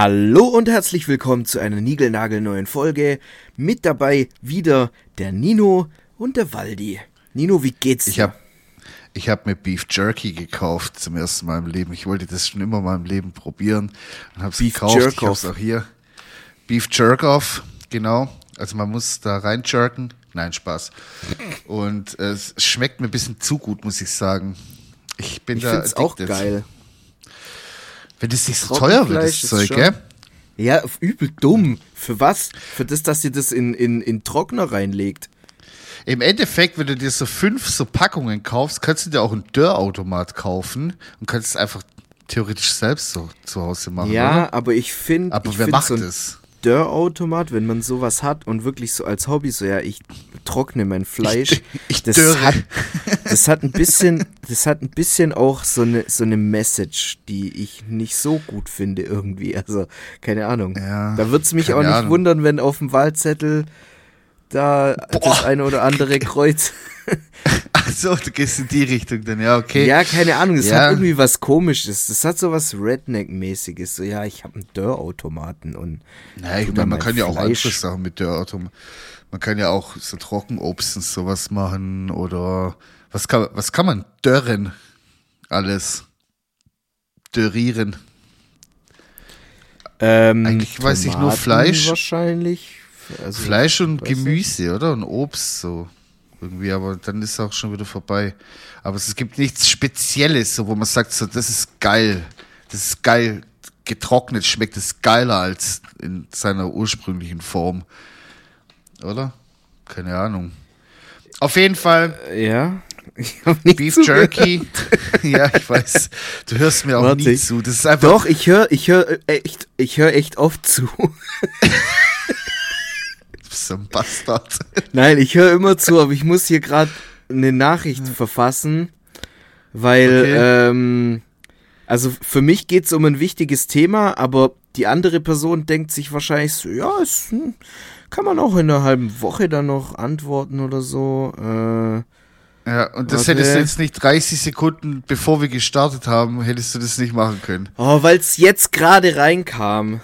Hallo und herzlich willkommen zu einer niegelnagelneuen Folge. Mit dabei wieder der Nino und der Waldi. Nino, wie geht's dir? Ich habe ich hab mir Beef Jerky gekauft zum ersten Mal im Leben. Ich wollte das schon immer mal im Leben probieren und habe es gekauft. Jerk ich habe es auch hier. Beef Jerk Off, genau. Also man muss da rein jerken. Nein, Spaß. Und es schmeckt mir ein bisschen zu gut, muss ich sagen. Ich bin ich da find's auch addicted. geil. Wenn das nicht so teuer wird, das Zeug, gell? Ja, übel dumm. Für was? Für das, dass ihr das in, in, in Trockner reinlegt. Im Endeffekt, wenn du dir so fünf so Packungen kaufst, kannst du dir auch einen Dörrautomat kaufen und kannst es einfach theoretisch selbst so zu Hause machen. ja, oder? aber ich finde, aber ich wer find macht so ein es? Dörrautomat, wenn man sowas hat und wirklich so als Hobby, so ja, ich trockne mein Fleisch. ich das dörre. hat, das hat ein bisschen, das hat ein bisschen auch so eine so eine Message, die ich nicht so gut finde irgendwie. Also keine Ahnung. Ja, da wird's mich keine auch nicht Ahnung. wundern, wenn auf dem Wahlzettel da das Boah. eine oder andere Kreuz. Ach so, du gehst in die Richtung dann, ja, okay. Ja, keine Ahnung. Es Ja. hat irgendwie was Komisches. Das hat so was Redneck-mäßiges. So ja, ich habe einen Dörrautomaten und Naja, ich meine, man kann ja auch andere Sachen mit Dörrautomat. Man kann ja auch so Trockenobst und sowas machen oder was kann, was kann man dörren? Alles. Dörrieren. Ähm, Eigentlich weiß ich nur Tomaten Fleisch. Wahrscheinlich. Also, Fleisch und weiß nicht. Gemüse, oder? Und Obst so. Irgendwie, aber dann ist es auch schon wieder vorbei. Aber es gibt nichts Spezielles, so, wo man sagt, so, das ist geil. Das ist geil. Getrocknet schmeckt es geiler als in seiner ursprünglichen Form. Oder? Keine Ahnung. Auf jeden Fall Ja. Hab nicht Beef zugehört. Jerky. ja, ich weiß. Du hörst mir auch Warte. nie zu. Das ist einfach. Doch, ich höre ich hör echt, ich höre echt oft zu. Bist so ein Bastard. Nein, ich höre immer zu, aber ich muss hier gerade eine Nachricht verfassen, weil, Okay. ähm, also für mich geht es um ein wichtiges Thema, aber die andere Person denkt sich wahrscheinlich so, ja, es hm, kann man auch in einer halben Woche dann noch antworten oder so. Äh, Ja, und das Warte. hättest du jetzt nicht 30 Sekunden, bevor wir gestartet haben, hättest du das nicht machen können. oh, weil es jetzt gerade reinkam.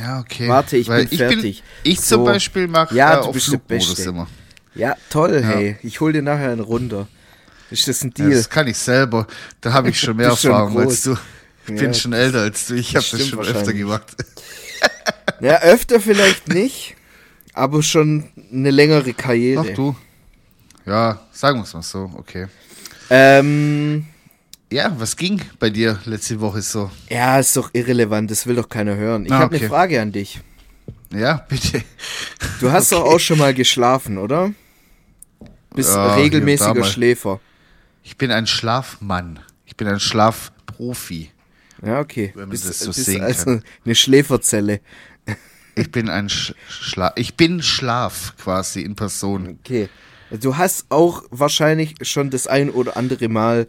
Ja, okay. Warte, ich Weil bin fertig. ich So. zum Beispiel mache Ja, äh, du auf Flugmodus immer. Ja, toll, hey. Ich hol dir nachher einen runter. Ist das ein Ja, Deal? das kann ich selber. Da habe ich schon mehr schon Erfahrung groß. als du. Ich Ja, bin schon älter als du. Ich habe das schon öfter gemacht. Ja, öfter vielleicht nicht, aber schon eine längere Karriere. Ach du. Ja, sagen wir es mal so. Okay. Ähm, Ja, was ging bei dir letzte Woche so? ja, ist doch irrelevant, das will doch keiner hören. Ich Ah, habe okay. eine Frage an dich. Ja, bitte. Du hast doch auch schon mal geschlafen, oder? Bist Ja, regelmäßiger. Schläfer. Ich bin ein Schlafmann. Ich bin ein Schlafprofi. Ja, okay. Wenn man bist, das so bist sehen also kann. eine Schläferzelle. Ich bin ein Sch Schla Ich bin Schlaf quasi in Person. Okay. Du hast auch wahrscheinlich schon das ein oder andere Mal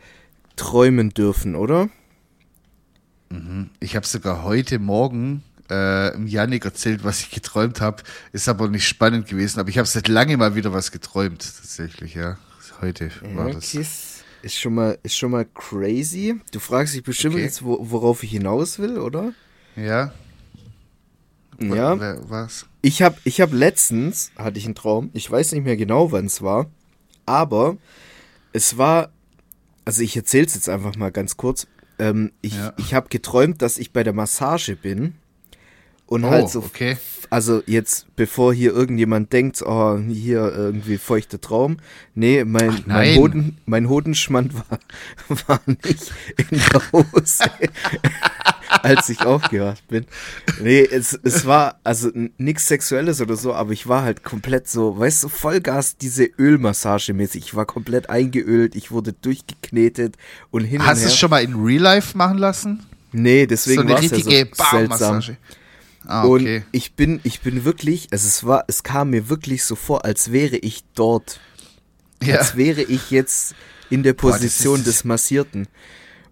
träumen dürfen, oder? Ich habe sogar heute Morgen äh, im Janik erzählt, was ich geträumt habe. Ist aber nicht spannend gewesen. Aber ich habe seit lange mal wieder was geträumt, tatsächlich, ja. Heute war Ja, das. ist, schon mal, ist schon mal crazy. Du fragst dich bestimmt Okay. jetzt, wo, worauf ich hinaus will, oder? Ja? Ja. Wer, was? Ich habe ich hab letztens, hatte ich einen Traum, ich weiß nicht mehr genau, wann es war, aber es war, also ich erzähle es jetzt einfach mal ganz kurz. Ähm, ich Ja. ich habe geträumt, dass ich bei der Massage bin und Oh, halt so, okay. also jetzt, bevor hier irgendjemand denkt, oh, hier irgendwie feuchter Traum. Nee, mein, Ach, mein. Hoden, mein Hodenschmand war, war nicht in der Hose, als ich aufgewacht bin. Nee, es, es war also nichts Sexuelles oder so, aber ich war halt komplett so, weißt du, Vollgas diese Ölmassage mäßig. Ich war komplett eingeölt, ich wurde durchgeknetet und hin Hast und du es schon mal in Real Life machen lassen? Nee, deswegen war es ja so seltsam. Ah, Und okay. ich bin, ich bin wirklich, also es war, es kam mir wirklich so vor, als wäre ich dort. Ja. Als wäre ich jetzt in der Boah, Position ist- des Massierten.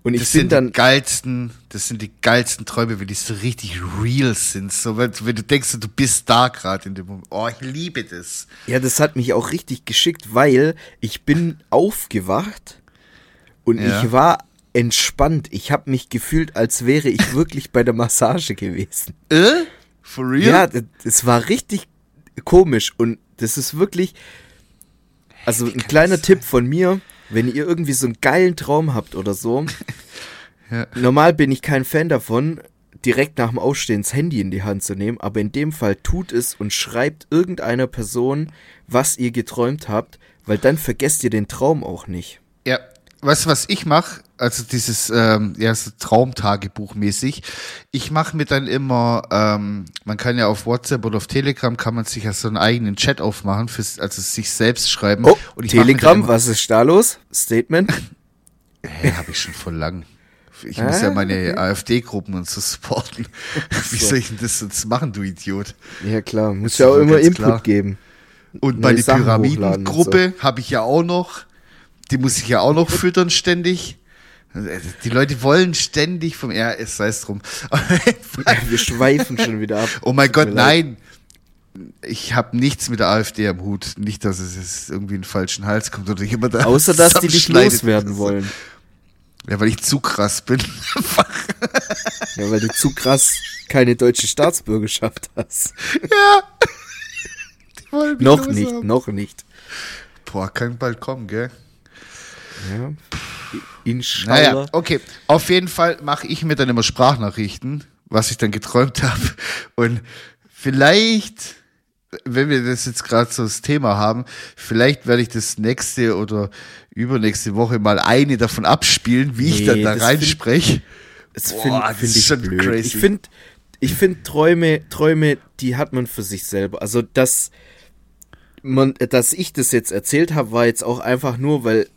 Und ich Das bin sind dann, die geilsten, das sind die geilsten Träume, wenn die so richtig real sind. So, wenn, wenn du denkst, du bist da gerade in dem Moment. Oh, ich liebe das. ja, das hat mich auch richtig geschickt, weil ich bin aufgewacht und Ja. ich war entspannt. Ich habe mich gefühlt, als wäre ich wirklich bei der Massage gewesen. Äh? For real? Ja, d- es war richtig komisch und das ist wirklich, also ein kleiner Tipp von mir, wenn ihr irgendwie so einen geilen Traum habt oder so. Ja. Normal bin ich kein Fan davon, direkt nach dem Aufstehen das Handy in die Hand zu nehmen, aber in dem Fall tut es und schreibt irgendeiner Person, was ihr geträumt habt, weil dann vergesst ihr den Traum auch nicht. Ja, weißt du, was ich mache? Also dieses ähm, ja, so Traumtagebuch mäßig. Ich mache mir dann immer, ähm, man kann ja auf WhatsApp oder auf Telegram kann man sich ja so einen eigenen Chat aufmachen, fürs, also sich selbst schreiben. Oh, Und Telegram, immer- was ist da los? Statement? Hä, habe ich schon voll lang. Ich muss ja Ah, meine okay. AfD-Gruppen und so supporten. Wie soll ich denn das jetzt machen, du Idiot? Ja klar, muss ja auch immer Input klar. geben. Und hochladen und Pyramidengruppe habe ich ja auch noch. Die muss ich ja auch noch füttern ständig. Die Leute wollen ständig vom RS, sei es drum. Wir schweifen schon wieder ab. Oh mein Gott, nein. Ich habe nichts mit der AfD am Hut. Nicht, dass es jetzt irgendwie in den falschen Hals kommt oder jemand da Außer, dass die dich loswerden wollen. Ja, weil ich zu krass bin. Ja, weil du zu krass keine deutsche Staatsbürgerschaft hast. ja. Die wollen mich noch nicht, noch nicht. Boah, kann bald kommen, gell? Ja. Inshallah. Naja, okay. Auf jeden Fall mache ich mir dann immer Sprachnachrichten, was ich dann geträumt habe. Und vielleicht, wenn wir das jetzt gerade so das Thema haben, vielleicht werde ich das nächste oder übernächste Woche mal eine davon abspielen, wie ich Nee, dann da reinspreche. Das finde find ich schon blöd. crazy. Ich finde, ich finde Träume, Träume, die hat man für sich selber. Also dass man, dass ich das jetzt erzählt habe, war jetzt auch einfach nur, weil,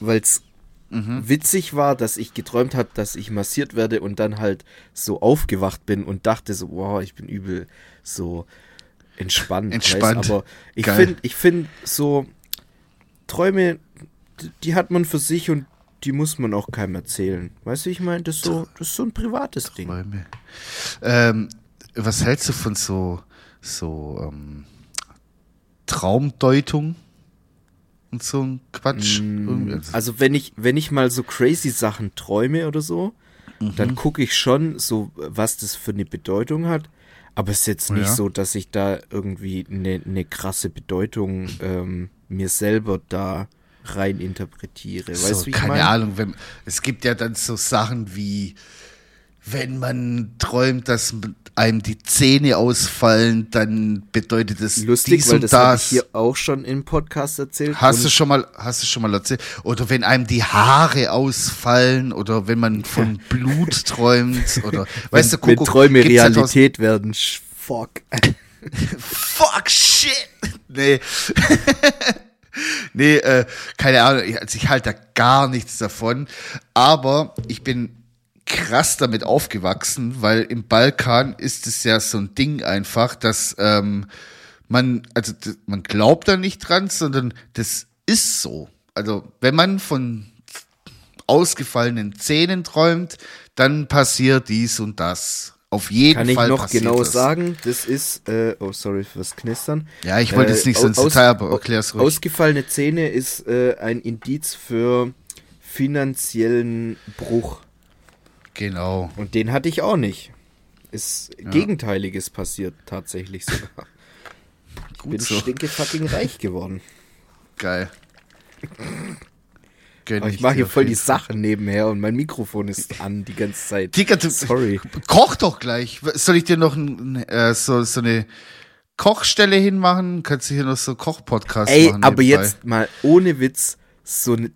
weil es Mhm. witzig war, dass ich geträumt habe, dass ich massiert werde und dann halt so aufgewacht bin und dachte so, wow, ich bin übel so entspannt. Entspannt. Weißt? Aber ich finde, ich finde so Träume, die, hat man für sich und die muss man auch keinem erzählen. Weißt du, ich meine, das ist so, das ist so ein privates Ding. Träume. Ähm, was hältst du von so, so ähm, Traumdeutung und so ein Quatsch? Irgendwie- Also wenn ich, wenn ich mal so crazy Sachen träume oder so, Mhm. dann gucke ich schon so, was das für eine Bedeutung hat. Aber es ist jetzt nicht Ja. so, dass ich da irgendwie eine, eine krasse Bedeutung ähm, mir selber da rein interpretiere. Weißt du, so, wie ich keine? Ahnung, wenn, es gibt ja dann so Sachen wie, wenn man träumt, dass einem die Zähne ausfallen, dann bedeutet es Lustig, dies weil und das habe das. ich hier auch schon im Podcast erzählt. Hast du schon mal, hast du schon mal erzählt? Oder wenn einem die Haare ausfallen oder wenn man von Blut träumt oder, weißt du, wenn Kuckuck, Träume gibt's ja tausend- Realität werden, fuck. Fuck shit. Nee. nee, äh, keine Ahnung, ich- also ich halte da gar nichts davon. Aber ich bin krass damit aufgewachsen, weil im Balkan ist es ja so ein Ding einfach, dass ähm, man, also man glaubt da nicht dran, sondern das ist so. Also wenn man von ausgefallenen Zähnen träumt, dann passiert dies und das. Auf jeden Kann ich Fall noch passiert genau das. sagen, das ist, äh, oh sorry fürs Knistern. Ja, ich wollte jetzt nicht so ins Detail, aber erklär's ruhig. Ausgefallene Zähne ist äh, ein Indiz für finanziellen Bruch. Genau. Und den hatte ich auch nicht. Ist Gegenteiliges passiert tatsächlich sogar. Ich Gut bin so. stinke fucking reich geworden. Geil. Gönn Aber ich mache hier voll die Sachen nebenher und mein Mikrofon ist an die ganze Zeit. Digga, du, Sorry. koch doch gleich. Soll ich dir noch ein, äh, so, so eine Kochstelle hinmachen? Kannst du hier noch so Koch-Podcast Ey, machen? aber nebenbei? jetzt mal ohne Witz, so ein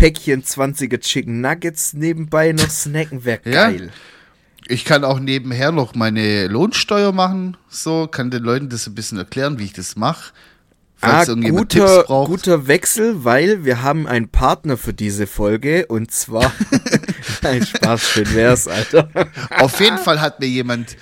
Päckchen 20er Chicken Nuggets nebenbei noch snacken wäre Ja? geil. Ich kann auch nebenher noch meine Lohnsteuer machen. So, kann den Leuten das ein bisschen erklären, wie ich das mache. Ah, Falls irgendjemand guter, guter Wechsel, weil wir haben einen Partner für diese Folge und zwar Nein, Spaß, schön wär's, Alter. Auf jeden Fall hat mir jemand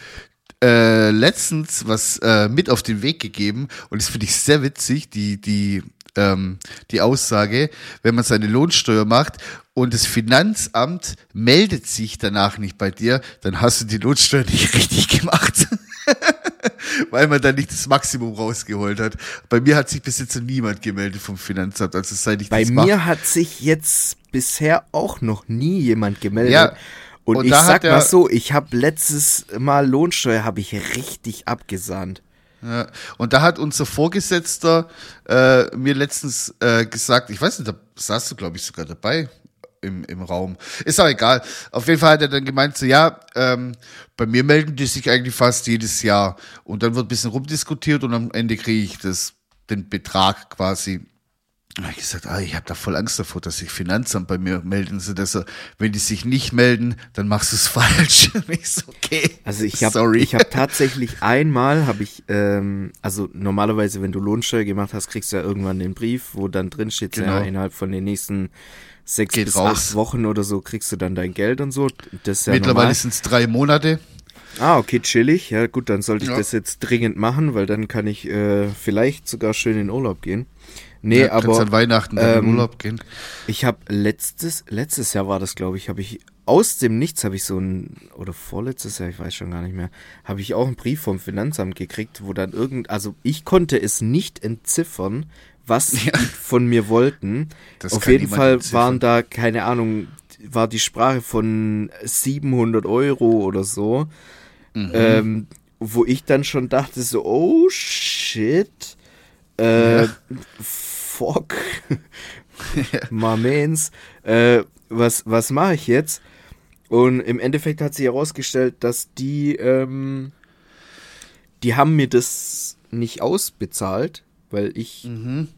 äh, letztens was äh, mit auf den Weg gegeben und das finde ich sehr witzig, die, die, ähm, die Aussage, wenn man seine Lohnsteuer macht und das Finanzamt meldet sich danach nicht bei dir, dann hast du die Lohnsteuer nicht richtig gemacht. weil man da nicht das Maximum rausgeholt hat. Bei mir hat sich bis jetzt niemand gemeldet vom Finanzamt, also seit ich Bei das mir mach. hat sich jetzt bisher auch noch nie jemand gemeldet. Ja, Und, und ich sag mal so, ich habe letztes Mal Lohnsteuer habe ich richtig abgesahnt. Und da hat unser Vorgesetzter äh, mir letztens äh, gesagt, ich weiß nicht, da saß du, glaube ich, sogar dabei im, im Raum. Ist auch egal. Auf jeden Fall hat er dann gemeint, so ja, ähm, bei mir melden die sich eigentlich fast jedes Jahr. Und dann wird ein bisschen rumdiskutiert und am Ende kriege ich das, den Betrag quasi. Und hab ich gesagt, ah, ich habe da voll Angst davor, dass sich Finanzamt bei mir melden. So, dass er, wenn die sich nicht melden, dann machst du es falsch. Ich so, okay. Also ich habe ich habe tatsächlich einmal habe ich ähm, also normalerweise wenn du Lohnsteuer gemacht hast kriegst du ja irgendwann den Brief wo dann drin steht Genau. ja, innerhalb von den nächsten sechs Geht bis raus. acht Wochen oder so kriegst du dann dein Geld und so das ist ja Mittlerweile sind es drei Monate. Ah okay chillig ja gut dann sollte ich Ja. das jetzt dringend machen weil dann kann ich äh, vielleicht sogar schön in Urlaub gehen nee Ja, kannst aber an Weihnachten dann in ähm, Urlaub gehen. Ich habe letztes letztes Jahr war das, glaube ich, habe ich aus dem Nichts habe ich so ein oder vorletztes Jahr, ich weiß schon gar nicht mehr, habe ich auch einen Brief vom Finanzamt gekriegt, wo dann irgend also ich konnte es nicht entziffern, was die von mir wollten. Das Auf jeden Fall entziffern. waren da keine Ahnung, war die Sprache von 700 Euro oder so. Mhm. Ähm, wo ich dann schon dachte so, oh shit, äh, Ja. fuck, Marmens, äh, was, was mache ich jetzt? Und im Endeffekt hat sich herausgestellt, dass die, ähm, die haben mir das nicht ausbezahlt, weil ich Mhm.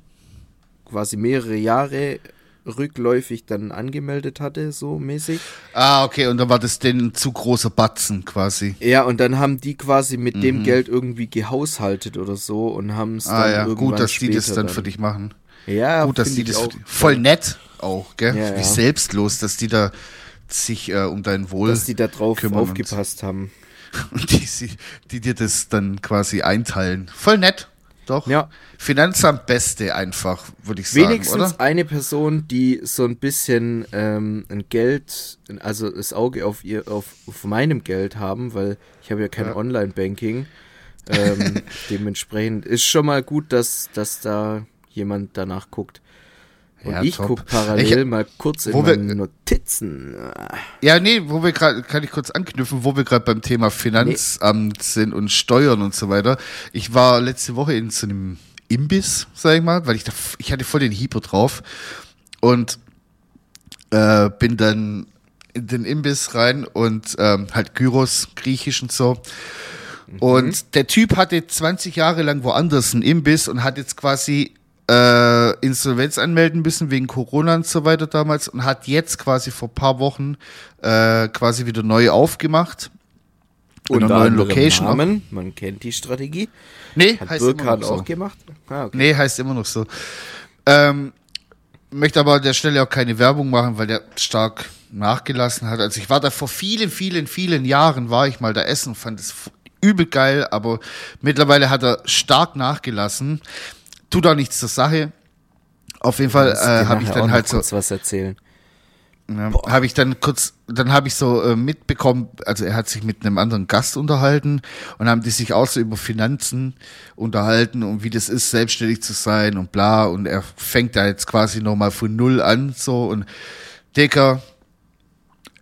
quasi mehrere Jahre rückläufig dann angemeldet hatte, so mäßig. Ah, okay, und dann war das denn ein zu großer Batzen quasi. Ja, und dann haben die quasi mit dem Geld irgendwie gehaushaltet oder so und haben es Mhm. Ah dann ja, irgendwann gut, dass die das später dann für dich machen. Ja, Gut, dass die das auch. voll nett auch, gell? Ja, Wie ja. selbstlos, dass die da sich äh, um dein Wohl dass die da drauf aufgepasst haben. und die, die dir das dann quasi einteilen. Voll nett, doch. Ja. Finanzamt Beste einfach, würde ich sagen, Wenigstens oder? eine Person, die so ein bisschen ähm, ein Geld, also das Auge auf ihr, auf, auf meinem Geld haben, weil ich habe ja kein Ja. Online-Banking. Ähm, dementsprechend ist schon mal gut, dass, dass da jemand danach guckt. Und Ja, ich top. guck parallel Ich- mal kurz in wo wir- meine Notizen. Ja, nee, wo wir gerade, kann ich kurz anknüpfen, wo wir gerade beim Thema Finanzamt sind und Steuern und so weiter. Ich war letzte Woche in so einem Imbiss, sag ich mal, weil ich da, ich hatte voll den Hyper drauf und äh, bin dann in den Imbiss rein und ähm, halt Gyros, griechisch und so. Und der Typ hatte 20 Jahre lang woanders einen Imbiss und hat jetzt quasi äh, Insolvenz anmelden müssen wegen Corona und so weiter damals und hat jetzt quasi vor paar Wochen äh, quasi wieder neu aufgemacht. In einer neuen Location. Namen, man kennt die Strategie. Nee, Hat heißt immer noch so. auch gemacht? Ah, okay. Nee, heißt immer noch so. Ähm, möchte aber an der Stelle auch keine Werbung machen, weil der stark nachgelassen hat. Also ich war da vor vielen, vielen, vielen Jahren, war ich mal da essen, fand es übel geil, aber mittlerweile hat er stark nachgelassen. Tut auch nichts zur Sache. Auf jeden Fall äh, habe ich dann halt so, kurz was erzählen. ja, habe ich dann kurz, dann habe ich so äh, mitbekommen, also er hat sich mit einem anderen Gast unterhalten und haben die sich auch so über Finanzen unterhalten und wie das ist, selbstständig zu sein und bla und er fängt da jetzt quasi nochmal von null an so und Dicker,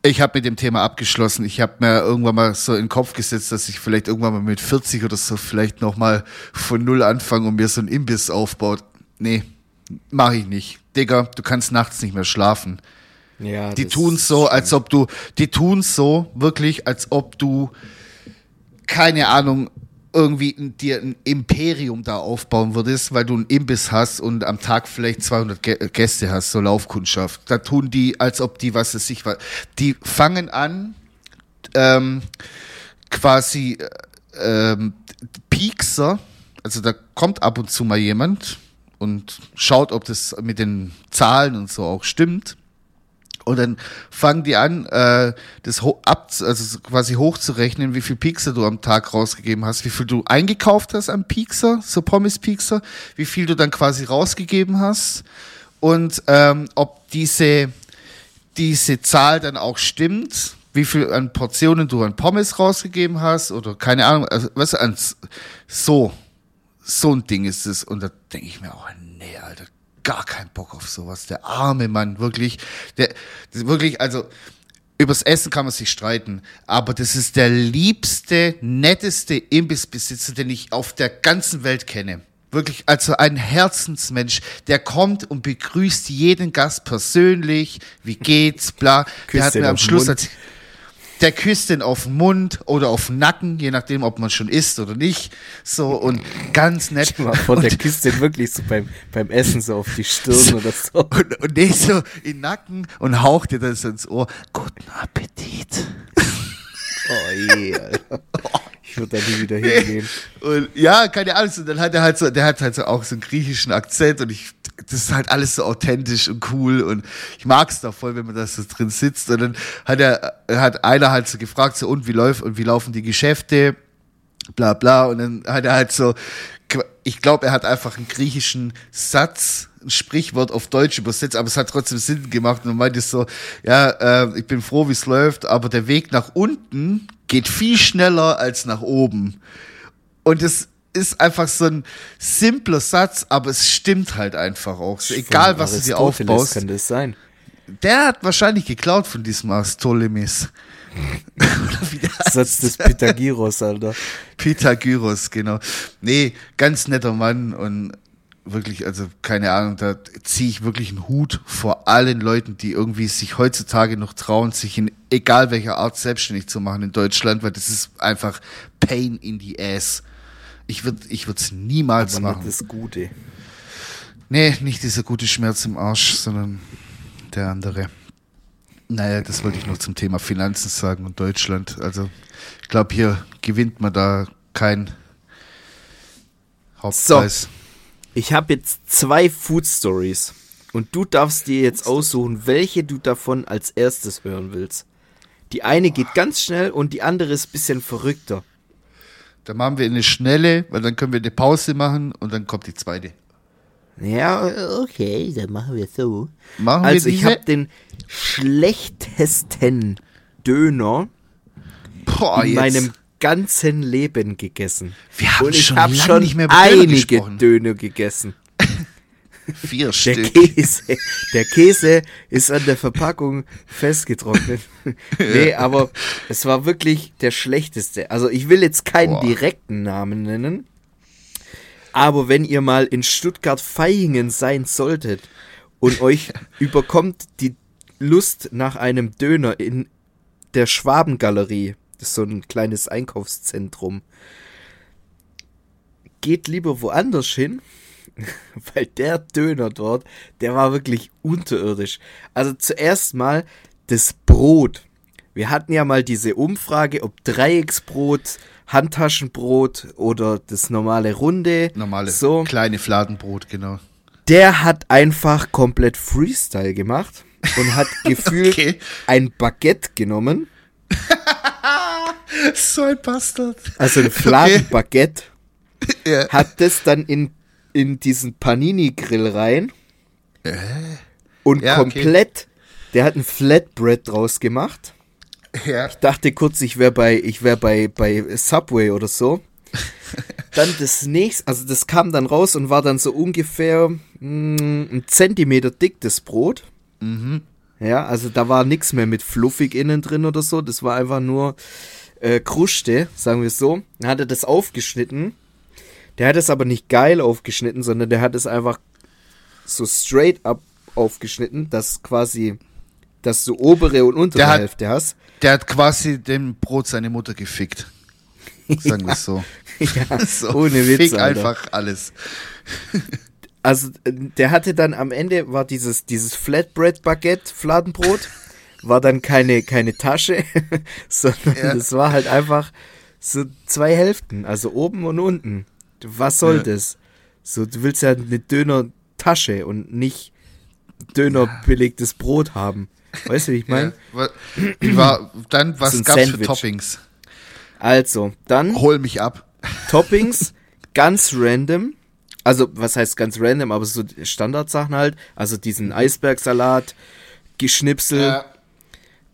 ich habe mit dem Thema abgeschlossen. Ich habe mir irgendwann mal so in den Kopf gesetzt, dass ich vielleicht irgendwann mal mit 40 oder so vielleicht nochmal von null anfange und mir so ein Imbiss aufbaut. Nee, mache ich nicht. Digga, du kannst nachts nicht mehr schlafen. Ja, Die tun so, schlimm. als ob du, die tun so wirklich, als ob du, keine Ahnung, irgendwie dir ein Imperium da aufbauen würdest, weil du einen Imbiss hast und am Tag vielleicht 200 Gä- Gäste hast, so Laufkundschaft. Da tun die, als ob die, was es sich war, die fangen an, ähm, quasi, äh, ähm, Piekser, also da kommt ab und zu mal jemand und schaut, ob das mit den Zahlen und so auch stimmt. Und dann fangen die an, äh, das ab, also so quasi hochzurechnen, wie viel Pixar du am Tag rausgegeben hast, wie viel du eingekauft hast am Pixar, so Pommes Pixar, wie viel du dann quasi rausgegeben hast und ähm, ob diese diese Zahl dann auch stimmt, wie viel an Portionen du an Pommes rausgegeben hast oder keine Ahnung, also, was an so, so ein Ding ist es. Und da denke ich mir auch, nee, Alter, gar keinen Bock auf sowas. Der arme Mann, wirklich, der, wirklich, also, übers Essen kann man sich streiten, aber das ist der liebste, netteste Imbissbesitzer, den ich auf der ganzen Welt kenne. Wirklich, also ein Herzensmensch, der kommt und begrüßt jeden Gast persönlich. Wie geht's? Bla. der hat mir am Schluss erzählt, der küsst den auf den Mund oder auf den Nacken, je nachdem, ob man schon isst oder nicht. So und ganz nett. Stell mal vor, der küsst den wirklich so beim, beim Essen so auf die Stirn so, oder so. Und, und nicht so in den Nacken und haucht dir das ins Ohr. Guten Appetit. Oh je, Alter. Ich würde da nie wieder hingehen. Und ja, keine Ahnung. Und dann hat er halt so, der hat halt so auch so einen griechischen Akzent und ich, das ist halt alles so authentisch und cool und ich mag es da voll, wenn man da so drin sitzt. Und dann hat er, hat einer halt so gefragt, so und wie läuft und wie laufen die Geschäfte? Bla bla. Und dann hat er halt so, ich glaube, er hat einfach einen griechischen Satz, ein Sprichwort auf Deutsch übersetzt, aber es hat trotzdem Sinn gemacht und meinte so, ja, äh, ich bin froh, wie es läuft, aber der Weg nach unten geht viel schneller als nach oben. Und es ist einfach so ein simpler Satz, aber es stimmt halt einfach auch. So, egal, was du dir aufbaust. kann das sein. Der hat wahrscheinlich geklaut von diesem Aristoteles. Satz des Pythagoras, Alter. Pythagoras, genau. Nee, ganz netter Mann und wirklich, also keine Ahnung, da ziehe ich wirklich einen Hut vor allen Leuten, die irgendwie sich heutzutage noch trauen, sich in egal welcher Art selbstständig zu machen in Deutschland, weil das ist einfach Pain in the Ass. Ich würde ich würde es niemals Aber machen. Nicht das Gute. Nee, nicht dieser gute Schmerz im Arsch, sondern der andere. Naja, das wollte ich noch zum Thema Finanzen sagen und Deutschland. Also, ich glaube, hier gewinnt man da kein Hauptpreis. So. Ich habe jetzt zwei Food Stories und du darfst dir jetzt aussuchen, welche du davon als erstes hören willst. Die eine geht ganz schnell und die andere ist ein bisschen verrückter. Dann machen wir eine schnelle, weil dann können wir eine Pause machen und dann kommt die zweite. Ja, okay, dann machen wir so. Machen wir Also ich diese? habe den schlechtesten Döner Boah, in jetzt. meinem ganzen Leben gegessen. Wir haben und ich schon habe lange schon einige gesprochen. Döner gegessen. Vier Der Stück. Käse, der Käse ist an der Verpackung festgetrocknet. nee, aber es war wirklich der schlechteste. Also ich will jetzt keinen Boah. direkten Namen nennen. Aber wenn ihr mal in Stuttgart-Vaihingen sein solltet und euch überkommt die Lust nach einem Döner in der Schwabengalerie, das ist so ein kleines Einkaufszentrum, geht lieber woanders hin, weil der Döner dort, der war wirklich unterirdisch. Also zuerst mal das Brot. Wir hatten ja mal diese Umfrage, ob Dreiecksbrot, Handtaschenbrot oder das normale Runde. Normale, So. kleine Fladenbrot, genau. Der hat einfach komplett Freestyle gemacht und hat gefühlt Okay. ein Baguette genommen. So ein Bastard. Also ein Fladenbaguette. Ja. hat das dann in, in diesen Panini-Grill rein und Ja, okay. komplett, der hat ein Flatbread draus gemacht. Ja. Dachte kurz, ich wäre bei, ich wäre bei, bei Subway oder so. Dann das nächste, also das kam dann raus und war dann so ungefähr mm, ein Zentimeter dick, das Brot. Mhm. Ja, also da war nichts mehr mit fluffig innen drin oder so. Das war einfach nur äh, Kruste, sagen wir es so. Dann hat er das aufgeschnitten. Der hat es aber nicht geil aufgeschnitten, sondern der hat es einfach so straight up aufgeschnitten, dass quasi, dass du obere und untere Der hat- Hälfte hast. Der hat quasi dem Brot seine Mutter gefickt. Sagen wir es so. ja, so. ohne Witz, Fick Alter. einfach alles. Also, äh, der hatte dann am Ende, war dieses, dieses Flatbread-Baguette, Fladenbrot, war dann keine, keine Tasche, sondern Ja. das war halt einfach so zwei Hälften, also oben und unten. Was soll Ja. das? So, du willst ja eine Döner-Tasche und nicht Döner belegtes Brot haben. Weißt du, wie ich meine? Ja, war, dann, was So gab's für Sandwich. Toppings? Also, dann Hol mich ab. Toppings, ganz random. Also, was heißt ganz random, aber so Standardsachen halt. Also diesen Eisbergsalat, Geschnipsel,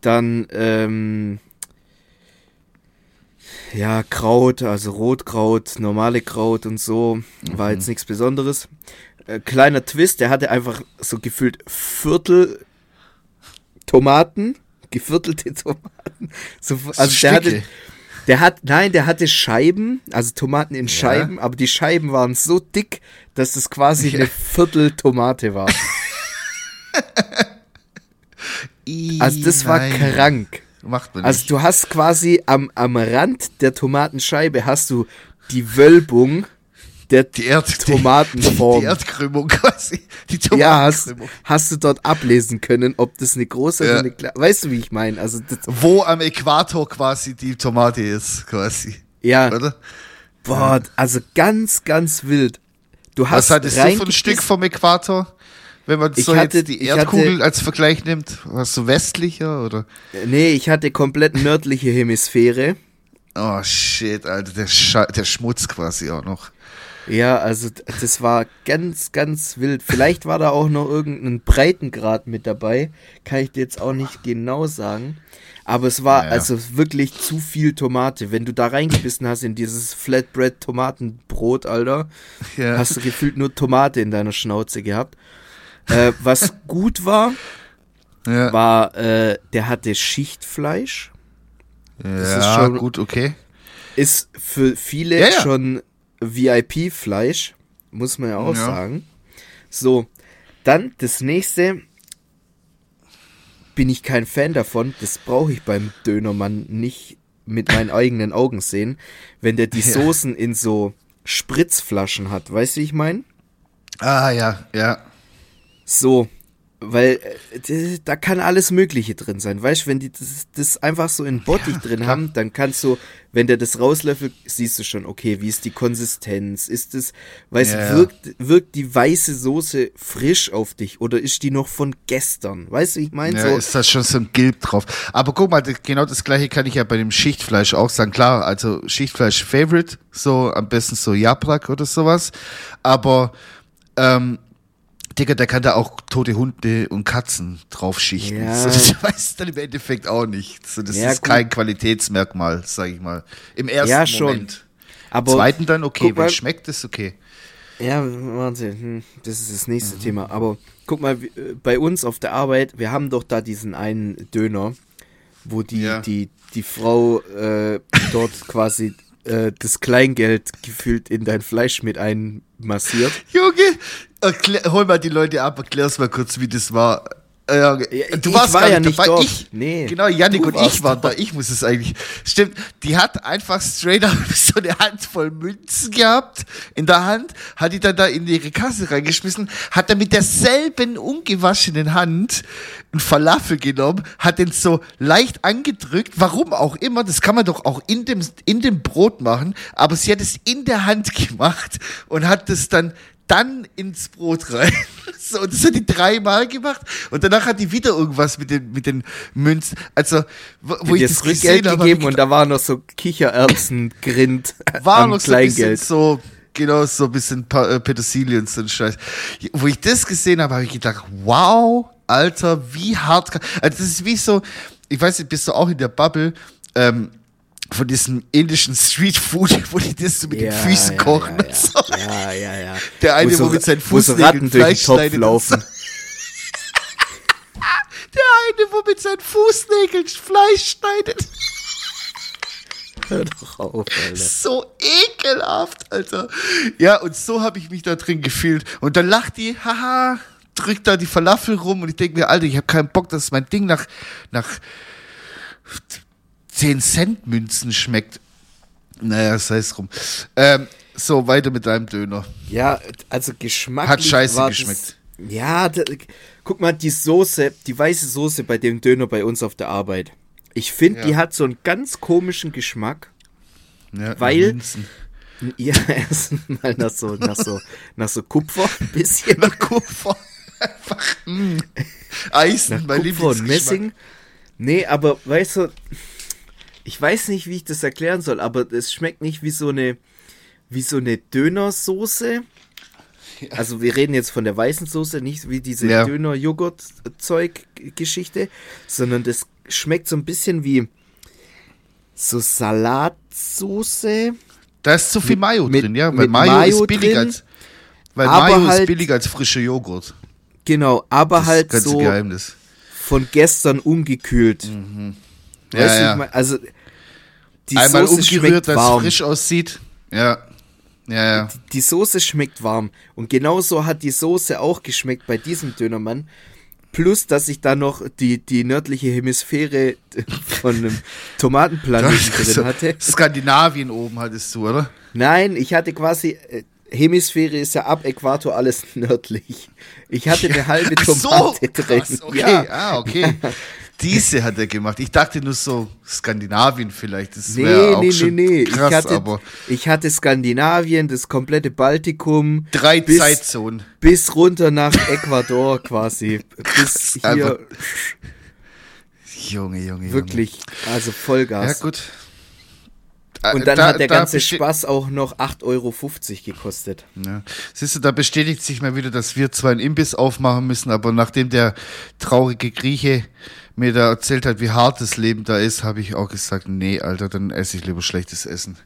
Dann, ähm, ja, Kraut, also Rotkraut, normale Kraut und so. War jetzt nichts Besonderes. Äh, kleiner Twist, der hatte einfach so gefühlt Viertel Tomaten, geviertelte Tomaten. So, also der hatte, Stücke. Der hat, nein, der hatte Scheiben, also Tomaten in Scheiben, aber die Scheiben waren so dick, dass es quasi Ja. eine Viertel Tomate war. Also das war nein. krank. Macht man Also nicht. du hast quasi am, am Rand der Tomatenscheibe hast du die Wölbung der die, Erd Tomatenform. Die, die Erdkrümmung quasi. Die ja, hast, Tomatenkrümmung. hast du dort ablesen können, ob das eine große Ja. oder eine kleine. Weißt du, wie ich meine? Also Wo am Äquator quasi die Tomate ist, quasi. ja, Oder? boah, also ganz, ganz wild. Du hast Was hattest du für ein Stück vom Äquator? Wenn man so hatte- jetzt die Erdkugel hatte- als Vergleich nimmt, hast du westlicher oder? Nee, ich hatte komplett nördliche Hemisphäre. Oh shit, Alter, der, Sche der Schmutz quasi auch noch. Ja, also das war ganz, ganz wild. Vielleicht war da auch noch irgendein Breitengrad mit dabei. Kann ich dir jetzt auch nicht genau sagen. Aber es war Ja. also wirklich zu viel Tomate. Wenn du da reingebissen hast in dieses Flatbread Tomatenbrot, Alter, Ja. hast du gefühlt nur Tomate in deiner Schnauze gehabt. Äh, was gut war, ja, war, äh, der hatte Schichtfleisch. ja ist schon- gut, okay. Ist für viele Ja, ja. schon VIP-Fleisch, muss man ja auch Ja. sagen. So, dann das nächste. Bin ich kein Fan davon. Das brauche ich beim Dönermann nicht mit meinen eigenen Augen sehen. Wenn der die. Soßen in so Spritzflaschen hat. Weißt du, wie ich meine? Ah, ja, ja. So, weil äh, da kann alles Mögliche drin sein. Weißt du, wenn die das, das einfach so in Bottich drin klar. haben, dann kannst du, wenn der das rauslöffelt, siehst du schon, okay, wie ist die Konsistenz? Ist es, weißt Ja, du, ja. wirkt, wirkt die weiße Soße frisch auf dich oder ist die noch von gestern? Weißt du, ich meine? Ja, so, ist da schon so ein Gilb drauf. Aber guck mal, das- genau das gleiche kann ich ja bei dem Schichtfleisch auch sagen. Klar, also Schichtfleisch Favorite, so am besten so Japrak oder sowas. Aber, ähm, Digga, der kann da auch tote Hunde und Katzen draufschichten. Ja. So, das weiß dann im Endeffekt auch nicht. So, das Ja, ist gut. kein Qualitätsmerkmal, sag ich mal. Im ersten Ja, schon. Moment. aber Zweiten dann okay, wenn es schmeckt, ist okay. Ja, Wahnsinn. Hm, das ist das Mhm. nächste Thema. Aber guck mal, äh, bei uns auf der Arbeit, wir haben doch da diesen einen Döner, wo die, Ja. die, die Frau äh, dort quasi äh, das Kleingeld gefühlt in dein Fleisch mit einmassiert. Junge, erklär, hol mal die Leute ab, erklär's mal kurz, wie das war. Äh, Ja, du ich warst war gar ja nicht dabei. Ich, Nee, genau, du und ich waren da. Ich muss es eigentlich. Stimmt, die hat einfach straight up so eine Handvoll Münzen gehabt in der Hand, hat die dann da in ihre Kasse reingeschmissen, hat dann mit derselben ungewaschenen Hand einen Falafel genommen, hat den so leicht angedrückt, warum auch immer, das kann man doch auch in dem, in dem Brot machen, aber sie hat es in der Hand gemacht und hat das dann dann ins Brot rein. So, und das hat die dreimal gemacht. Und danach hat die wieder irgendwas mit den, mit den Münzen. Also, wo, wo ich das Rückgeld gesehen habe, hab gegeben und da war noch so Kichererbsen grind war noch so ein bisschen Kleingeld. so, genau, so ein bisschen äh, Petersilie und so ein Scheiß. Wo ich das gesehen habe, habe ich gedacht, wow, Alter, wie hart. Also, das ist wie so, ich weiß nicht, bist du auch in der Bubble, ähm, von diesem indischen Streetfood, wo die das so mit den Füßen kochen. Ja, und so. ja, ja, ja. Der eine, wo, so, mit seinen wo so Fußnägeln den Fleisch schneidet laufen. so. Der eine, wo mit seinen Fußnägeln Fleisch schneidet. Hör doch auf, Alter. So ekelhaft, Alter. Ja, und so habe ich mich da drin gefühlt. Und dann lacht die, haha, drückt da die Falafel rum und ich denke mir, Alter, ich habe keinen Bock, dass mein Ding nach, nach 10 Cent Münzen schmeckt. Naja, sei es rum. Ähm, so, weiter mit deinem Döner. Ja, also geschmacklich Hat scheiße geschmeckt. Das, ja, da, guck mal, die Soße, die weiße Soße bei dem Döner bei uns auf der Arbeit. Ich finde, Ja. die hat so einen ganz komischen Geschmack. Ja, Weil- Münzen. Ja, erstmal nach so, nach so, nach so Kupfer ein bisschen. Nach Kupfer. Einfach, mm. Eisen, nach mein Kupfer und. Messing. Nee, aber weißt du, ich weiß nicht, wie ich das erklären soll, aber es schmeckt nicht wie so eine, wie so eine Dönersoße. Also wir reden jetzt von der weißen Soße, nicht wie diese Ja. Döner-Joghurt-Zeug-Geschichte, sondern das schmeckt so ein bisschen wie so Salatsoße. Da ist zu viel Mayo mit- drin, ja, weil Mayo, Mayo ist billiger drin, als weil Mayo ist halt- billiger als frischer Joghurt. Genau, aber Das halt so Geheimnis. von gestern umgekühlt. Ja, Weißt ja. mein, also die Einmal Soße umgerührt, schmeckt dass es warm. frisch aussieht. Ja. Ja, ja. Die Soße schmeckt warm. Und genauso hat die Soße auch geschmeckt bei diesem Dönermann. Plus, dass ich da noch die, die nördliche Hemisphäre von einem Tomatenplaneten drin hatte. Skandinavien oben hattest du, oder? Nein, ich hatte quasi. äh, Hemisphäre ist ja ab Äquator alles nördlich. Ich hatte eine halbe Ach so, Tomate drin. krass, okay, Ja. ah, okay. Diese hat er gemacht. Ich dachte nur so Skandinavien vielleicht. Das Nee, wäre auch nee, nee, schon nee. krass, ich, hatte, aber ich hatte Skandinavien, das komplette Baltikum. drei bis, Zeitzonen. Bis runter nach Ecuador quasi. Bis hier Junge, Junge, wirklich, also Junge. Ja, Vollgas. gut. Und dann Da- hat der ganze Spaß auch noch 8,50 Euro gekostet. Ja. Siehst du, da bestätigt sich mal wieder, dass wir zwar einen Imbiss aufmachen müssen, aber nachdem der traurige Grieche mir da erzählt hat, wie hart das Leben da ist, habe ich auch gesagt, nee, Alter, dann esse ich lieber schlechtes Essen,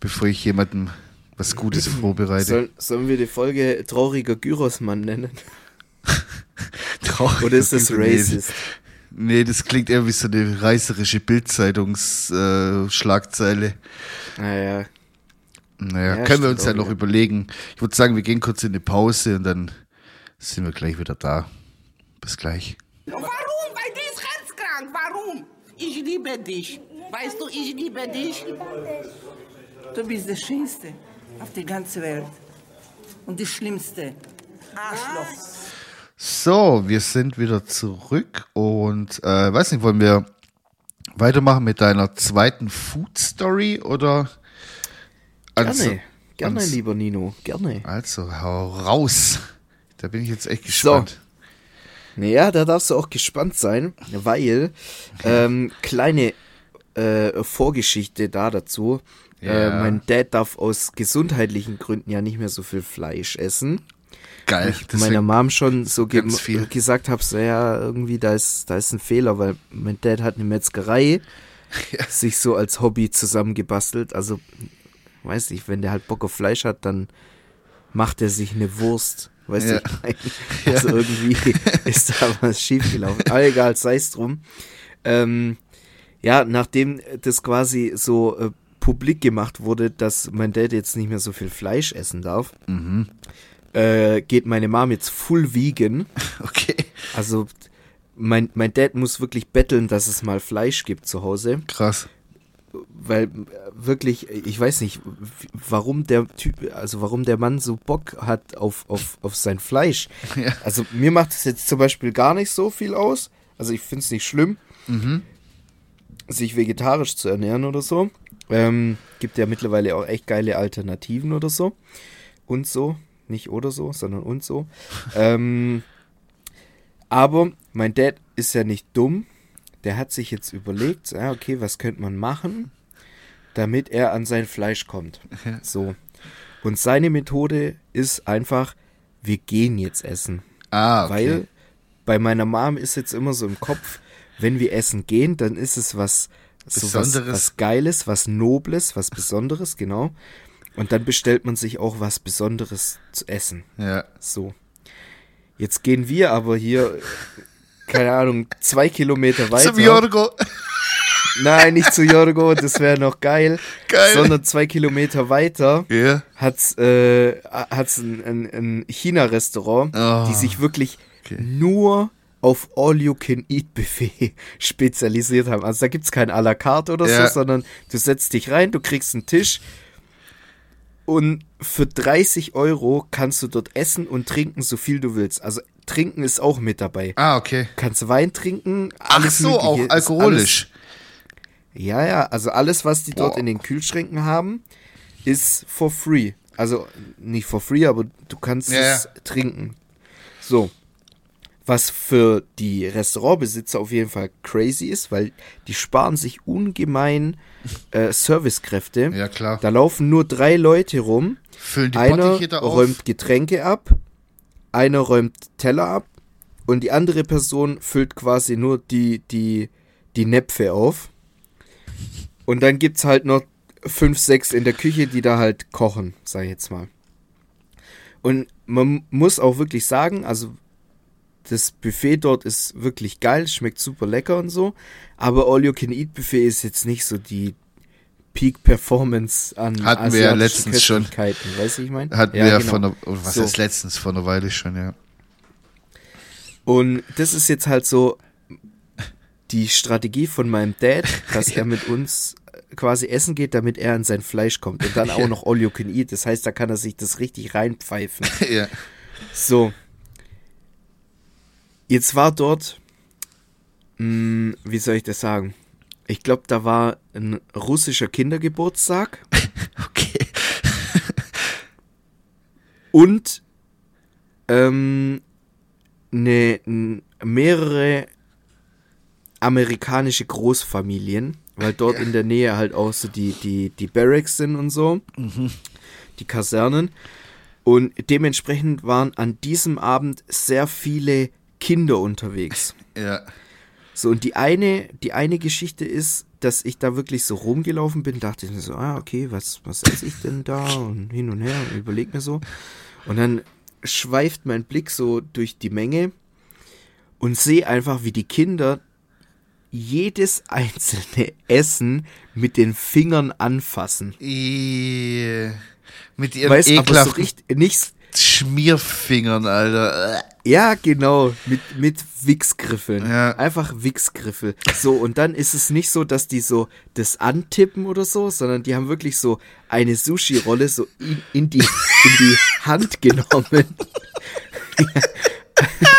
bevor ich jemandem was Gutes vorbereite. Soll, sollen wir die Folge trauriger Gyrosmann nennen? Traurig, Oder ist das racist? Nee, das klingt eher wie so eine reißerische Bildzeitungsschlagzeile. Äh. Naja, naja, Ja, können wir uns ja noch überlegen. Ich würde sagen, wir gehen kurz in eine Pause und dann sind wir gleich wieder da. Bis gleich. Warum? Weil die ist herzkrank. Warum? Ich liebe dich. Weißt du, ich liebe dich. Du bist der Schönste auf der ganzen Welt. Und die Schlimmste. Arschloch. So, wir sind wieder zurück und äh, weiß nicht, wollen wir weitermachen mit deiner zweiten Food Story oder? Also, gerne. Gerne, ans- lieber Nino, gerne. Also, hau raus. Da bin ich jetzt echt gespannt. Naja, da darfst du auch gespannt sein, weil ähm, kleine äh, Vorgeschichte da dazu. Äh, Ja. mein Dad darf aus gesundheitlichen Gründen ja nicht mehr so viel Fleisch essen. Geil. ich meiner Mom schon so ge viel. gesagt habe, so ja, irgendwie da ist, da ist ein Fehler, weil mein Dad hat eine Metzgerei sich so als Hobby zusammengebastelt. Also, weiß nicht, wenn der halt Bock auf Fleisch hat, dann macht er sich eine Wurst. Weißt Ja. du, ich meine, also irgendwie ist da was schiefgelaufen. Aber egal, sei es drum. Ähm, ja, nachdem das quasi so äh, publik gemacht wurde, dass mein Dad jetzt nicht mehr so viel Fleisch essen darf, äh, geht meine Mom jetzt full vegan. Okay. Also mein, mein Dad muss wirklich betteln, dass es mal Fleisch gibt zu Hause, Krass. Weil äh, wirklich, ich weiß nicht, warum der Typ, also warum der Mann so Bock hat auf, auf, auf sein Fleisch. Ja. Also mir macht es jetzt zum Beispiel gar nicht so viel aus. Also ich finde es nicht schlimm, sich vegetarisch zu ernähren oder so. Ähm, gibt ja mittlerweile auch echt geile Alternativen oder so. Und so. Nicht oder so, sondern und so. ähm, aber mein Dad ist ja nicht dumm. Der hat sich jetzt überlegt, ja, okay, was könnte man machen, damit er an sein Fleisch kommt. So. Und seine Methode ist einfach, wir gehen jetzt essen. Ah, okay. Weil bei meiner Mom ist jetzt immer so im Kopf, wenn wir essen gehen, dann ist es was, so was, Besonderes. was Geiles, was Nobles, was Besonderes, genau. Und dann bestellt man sich auch was Besonderes zu essen. ja. So. Jetzt gehen wir aber hier, keine Ahnung, zwei Kilometer weiter. Zum Jorgo. Nein, nicht zu Jorgo, das wäre noch geil. Geil. Sondern zwei Kilometer weiter Ja. hat's, äh, hat's ein, ein, ein China-Restaurant, Oh. die sich wirklich nur auf All-You-Can-Eat-Buffet spezialisiert haben. Also da gibt's kein à la carte oder Ja. so, sondern du setzt dich rein, du kriegst einen Tisch und für 30 Euro kannst du dort essen und trinken, so viel du willst. Also trinken ist auch mit dabei. Ah, okay. Du kannst Wein trinken, Ach so, Mögliche. auch alkoholisch. Alles, ja, ja, also alles, was die dort Boah. in den Kühlschränken haben, ist for free. Also nicht for free, aber du kannst Ja, es ja. trinken. So. Was für die Restaurantbesitzer auf jeden Fall crazy ist, weil die sparen sich ungemein äh, Servicekräfte. Ja, klar. Da laufen nur drei Leute rum. Füllen die einer da auf. räumt Getränke ab, einer räumt Teller ab und die andere Person füllt quasi nur die, die, die Näpfe auf. Und dann gibt's halt noch fünf, sechs in der Küche, die da halt kochen, sag ich jetzt mal. Und man muss auch wirklich sagen, also das Buffet dort ist wirklich geil, schmeckt super lecker und so. Aber All You Can Eat Buffet ist jetzt nicht so die Peak Performance an Hatten wir ja letztens schon. Weißt du, ich meine? Hatten wir ja genau. von, oder was So. heißt letztens, vor einer Weile schon, ja. Und das ist jetzt halt so die Strategie von meinem Dad, dass er mit uns quasi essen geht, damit er an sein Fleisch kommt. Und dann auch noch All You Can Eat. Das heißt, da kann er sich das richtig reinpfeifen. ja. So. Jetzt war dort, mh, wie soll ich das sagen? Ich glaube, da war ein russischer Kindergeburtstag Okay. und ähm, ne, mehrere amerikanische Großfamilien, weil dort in der Nähe halt auch so die, die, die Barracks sind und so, die Kasernen. Und dementsprechend waren an diesem Abend sehr viele Kinder unterwegs. Ja. So, und die eine, die eine Geschichte ist, dass ich da wirklich so rumgelaufen bin, dachte ich mir so, ah, okay, was, was esse ich denn da? Und hin und her und überleg mir so. Und dann schweift mein Blick so durch die Menge und sehe einfach, wie die Kinder jedes einzelne Essen mit den Fingern anfassen. Mit ihren Weißt aber so ekelhaften richtig, nicht, Schmierfingern, Alter. Ja, genau, mit, mit Wichsgriffeln. Ja. Einfach Wichsgriffel. So, und dann ist es nicht so, dass die so das antippen oder so, sondern die haben wirklich so eine Sushi-Rolle so in, in, die, in die Hand genommen.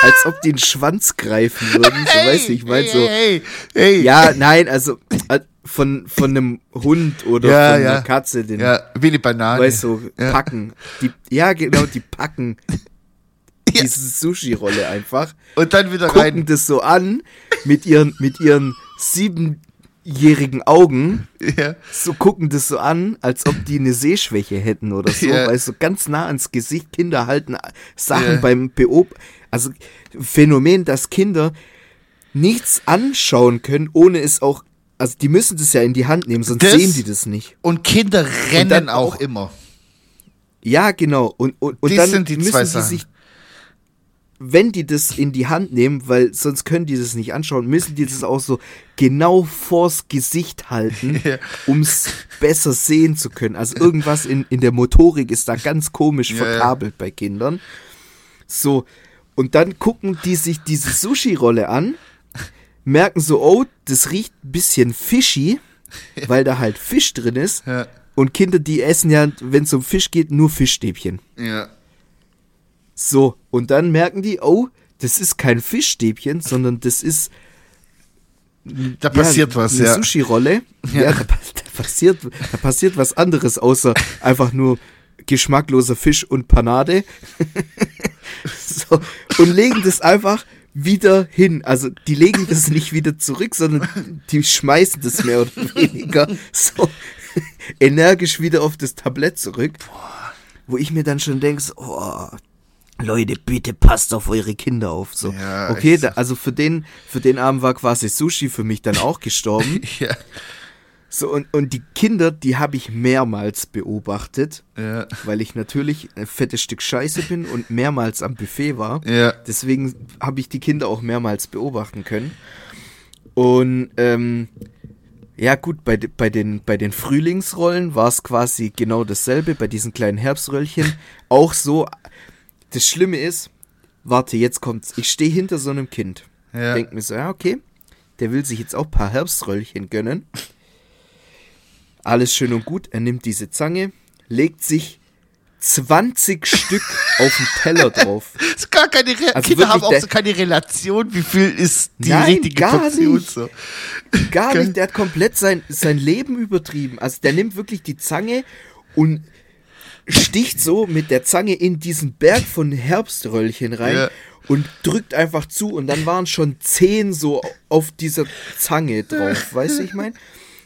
Als ob die einen Schwanz greifen würden. So, weißt du, ich meine so. Hey, hey. Ja, nein, also äh, von, von einem Hund oder Ja, von ja. einer Katze, den, Ja, wie eine Banane. weißt du, ja. packen. Die, ja, genau, die packen diese Sushi-Rolle einfach Und dann wieder gucken rein. das so an mit ihren, mit ihren siebenjährigen Augen, Ja. so gucken das so an, als ob die eine Sehschwäche hätten oder so, Ja. weil so ganz nah ans Gesicht Kinder halten Sachen Ja. beim Beob, also Phänomen, dass Kinder nichts anschauen können, ohne es auch, also die müssen das ja in die Hand nehmen, sonst Das- sehen die das nicht. Und Kinder rennen dann auch auch- immer. Ja, genau. Und, und, und dann sind die müssen Sachen. sich, wenn die das in die Hand nehmen, weil sonst können die das nicht anschauen, müssen die das auch so genau vors Gesicht halten, Ja. um es besser sehen zu können. Also irgendwas in, in der Motorik ist da ganz komisch Ja, ja. verkabelt bei Kindern. So, und dann gucken die sich diese Sushi-Rolle an, merken so, oh, das riecht ein bisschen fishy, weil da halt Fisch drin ist. Und Kinder, die essen ja, wenn es um Fisch geht, nur Fischstäbchen. Ja. So, und dann merken die, oh, das ist kein Fischstäbchen, sondern das ist Da passiert was, eine ja. Sushi-Rolle. Ja, da, pa- da, passiert, da passiert was anderes, außer einfach nur geschmackloser Fisch und Panade. so, und legen das einfach wieder hin. Also die legen das nicht wieder zurück, sondern die schmeißen das mehr oder weniger so energisch wieder auf das Tablett zurück. Wo ich mir dann schon denke, so, oh, Leute, bitte passt auf eure Kinder auf. So. Ja, okay, da, also für den, für den Abend war quasi Sushi für mich dann auch gestorben. Ja. So, und, und die Kinder, die habe ich mehrmals beobachtet, Ja. weil ich natürlich ein fettes Stück Scheiße bin und mehrmals am Buffet war. Ja. Deswegen habe ich die Kinder auch mehrmals beobachten können. Und ähm, ja gut, bei, bei, den, bei den Frühlingsrollen war es quasi genau dasselbe, bei diesen kleinen Herbströllchen. Auch so, das Schlimme ist, warte, jetzt kommt's. Ich stehe hinter so einem Kind. Ja. Denk mir so, ja, okay, der will sich jetzt auch ein paar Herbströllchen gönnen. Alles schön und gut. Er nimmt diese Zange, legt sich 20 Stück auf den Teller drauf. Ist gar keine Re Also Kinder haben auch so keine Relation, wie viel ist die Nein, richtige gar Portion nicht. so. Gar nicht, der hat komplett sein, sein Leben übertrieben. Also der nimmt wirklich die Zange und sticht so mit der Zange in diesen Berg von Herbströllchen rein Ja. und drückt einfach zu und dann waren schon zehn so auf dieser Zange drauf, weißt du, ich meine?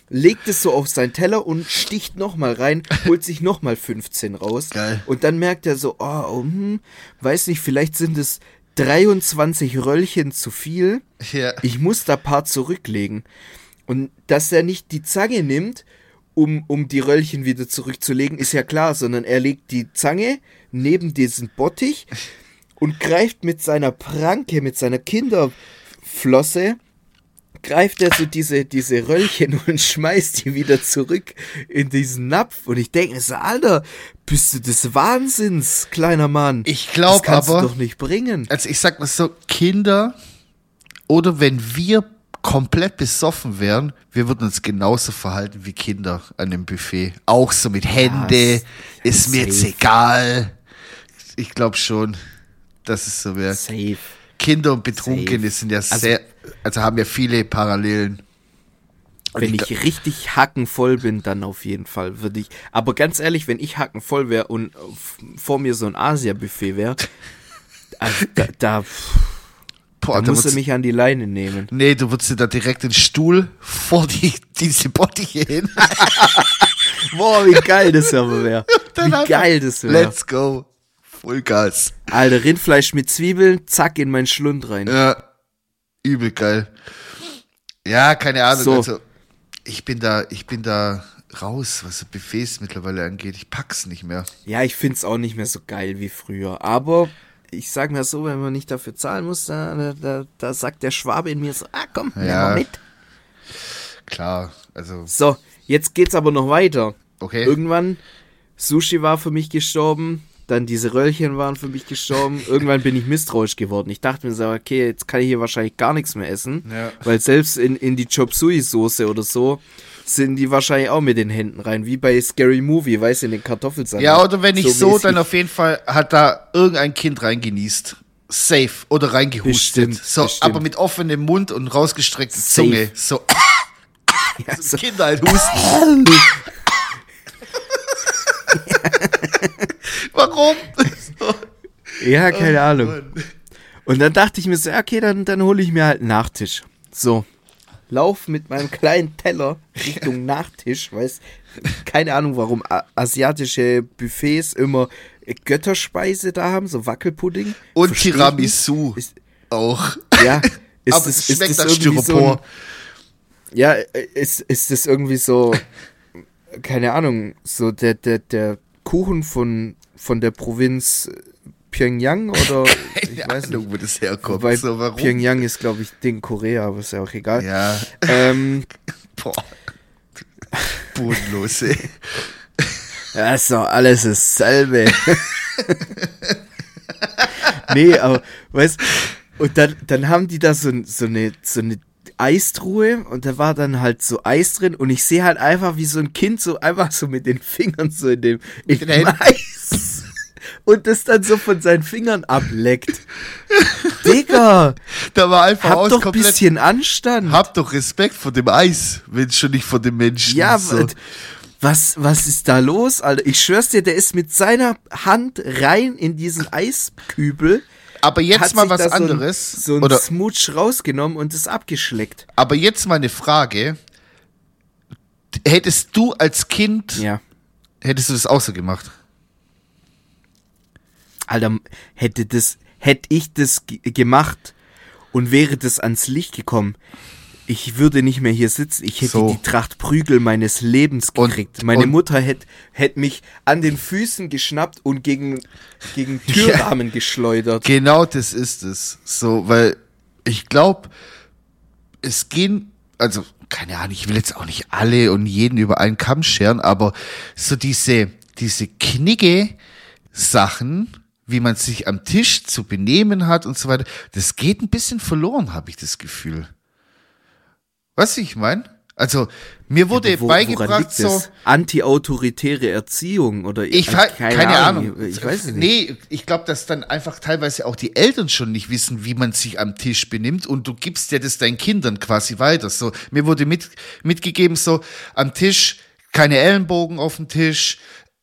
Legt es so auf seinen Teller und sticht nochmal rein, holt sich nochmal 15 raus. Geil. Und dann merkt er so, oh, oh hm, weiß nicht, vielleicht sind es 23 Röllchen zu viel. Ja. Ich muss da paar zurücklegen. Und dass er nicht die Zange nimmt, um, um die Röllchen wieder zurückzulegen, ist ja klar, sondern er legt die Zange neben diesen Bottich und greift mit seiner Pranke, mit seiner Kinderflosse, greift er so diese, diese Röllchen und schmeißt die wieder zurück in diesen Napf. Und ich denke so, Alter, bist du des Wahnsinns, kleiner Mann. Ich glaub das kannst aber- du doch nicht bringen. Also ich sag mal so, Kinder oder wenn wir komplett besoffen wären, wir würden uns genauso verhalten wie Kinder an dem Buffet. Auch so mit Hände, s- ist mir jetzt egal. Ich glaube schon, dass es so wäre. Safe. Kinder und Betrunkene Safe. sind ja Also- sehr, also haben ja viele Parallelen. Wenn ich ich richtig hackenvoll bin, dann auf jeden Fall würde ich. Aber ganz ehrlich, wenn ich hackenvoll wäre und vor mir so ein Asia-Buffet wäre, also da, da, Boah, da da muss er würd's- mich an die Leine nehmen. Nee, du würdest dir da direkt den Stuhl vor die, diese Bottiche hin. Boah, wie geil das aber wäre. Wie geil das wäre. Let's go. Vollgas. Alter, Rindfleisch mit Zwiebeln, zack, in meinen Schlund rein. Ja, übel geil. Ja, keine Ahnung. So. Also, ich bin da, ich bin da raus, was so Buffets mittlerweile angeht. Ich pack's nicht mehr. Ja, ich find's auch nicht mehr so geil wie früher. Aber ich sag mir so, wenn man nicht dafür zahlen muss, da, da, da, sagt der Schwabe in mir so, ah komm, nimm Ja. mal mit. Klar, also, So, jetzt geht's aber noch weiter. okay. Irgendwann, Sushi war für mich gestorben, dann diese Röllchen waren für mich gestorben. Irgendwann bin ich misstrauisch geworden. Ich dachte mir so, okay, jetzt kann ich hier wahrscheinlich gar nichts mehr essen. Ja. Weil selbst in, in die Chop Suey Soße oder so sind die wahrscheinlich auch mit den Händen rein. Wie bei Scary Movie, weißt du, in den Kartoffelsalat. ja, oder wenn nicht so, mäßig. dann auf jeden Fall hat da irgendein Kind reingenießt. Safe. Oder reingehustet. Bestimmt, so, bestimmt. aber mit offenem Mund und rausgestreckter. Zunge. So, Ja, so, Kinder halt husten. Warum? So. ja keine Ahnung. Mann. Und dann dachte ich mir so, okay, dann, dann hole ich mir halt einen Nachtisch. So, lauf mit meinem kleinen Teller Richtung Nachtisch, weiß keine Ahnung, warum asiatische Buffets immer Götterspeise da haben, so Wackelpudding. Und Versteh ich Tiramisu Ist- auch. Ja, ist Aber das, es ist schmeckt das nach irgendwie so Styropor. ein, Ja, ist, ist das irgendwie so, keine Ahnung, so der, der, der Kuchen von, von der Provinz Pyongyang oder ich Keine weiß Ahnung, nicht. wo das herkommt. Weil so, warum? Pyongyang ist, glaube ich, Ding Korea, aber ist ja auch egal. Ja, Ähm, boah. Bodenlos, ey. ja, ist doch alles dasselbe. nee, aber, weißt und dann, dann haben die da so, so eine, so eine Eistruhe und da war dann halt so Eis drin und ich sehe halt einfach, wie so ein Kind so einfach so mit den Fingern so in dem, in. Eis und das dann so von seinen Fingern ableckt. Digga, Da war einfach hab aus doch ein komplett. bisschen Anstand. Hab doch Respekt vor dem Eis, wenn schon nicht vor dem Menschen. Ja, so. was, was ist da los, Alter? Ich schwör's dir, der ist mit seiner Hand rein in diesen Eiskübel. Aber jetzt mal was da so ein- anderes. So ein Smooch rausgenommen und es abgeschleckt. aber jetzt mal eine Frage. Hättest du als Kind, Ja. hättest du das auch so gemacht? Alter, hätte das, hätte ich das ge- gemacht und wäre das ans Licht gekommen, ich würde nicht mehr hier sitzen. Ich hätte So. die Tracht Prügel meines Lebens Und- gekriegt. Meine und- Mutter hätte hätte mich an den Füßen geschnappt und gegen, gegen Türrahmen geschleudert. Genau das ist es. So, weil ich glaube, es gehen, also keine Ahnung, ich will jetzt auch nicht alle und jeden über einen Kamm scheren, aber so diese, diese knicke Sachen, wie man sich am Tisch zu benehmen hat und so weiter, das geht ein bisschen verloren, habe ich das Gefühl. Was ich meine? Also, mir wurde Wo- woran beigebracht so? Anti-autoritäre Erziehung oder ich äh, keine, keine Ahnung. Ich weiß es nicht. Nee, ich glaube, dass dann einfach teilweise auch die Eltern schon nicht wissen, wie man sich am Tisch benimmt und du gibst ja das deinen Kindern quasi weiter. So, mir wurde mit, mitgegeben, so am Tisch keine Ellenbogen auf dem Tisch,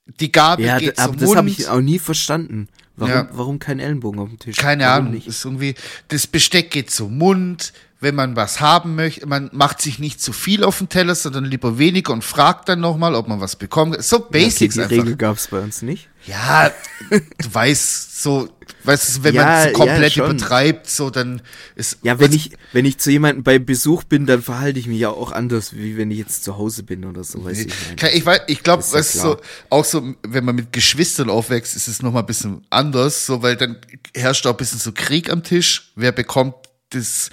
die Gabel Ja, geht aber zum das habe ich auch nie verstanden. Warum, Ja. warum kein Ellenbogen auf dem Tisch? Keine warum Ahnung, ist irgendwie, das Besteck geht zum Mund, wenn man was haben möchte, man macht sich nicht zu viel auf den Teller, sondern lieber weniger und fragt dann nochmal, ob man was bekommt. So Ja, okay, Basics die einfach. Regel gab es bei uns nicht. Ja, du weißt, so weißt du, wenn Ja, man es ja, komplett schon. übertreibt, so dann ist. Ja, wenn ich, wenn ich zu jemandem beim Besuch bin, dann verhalte ich mich ja auch anders, wie wenn ich jetzt zu Hause bin oder so, weiß ich nicht. Ke- Ich, weiß, ich glaube, ja so, auch so, wenn man mit Geschwistern aufwächst, ist es nochmal ein bisschen anders, so, weil dann herrscht auch ein bisschen so Krieg am Tisch. Wer bekommt das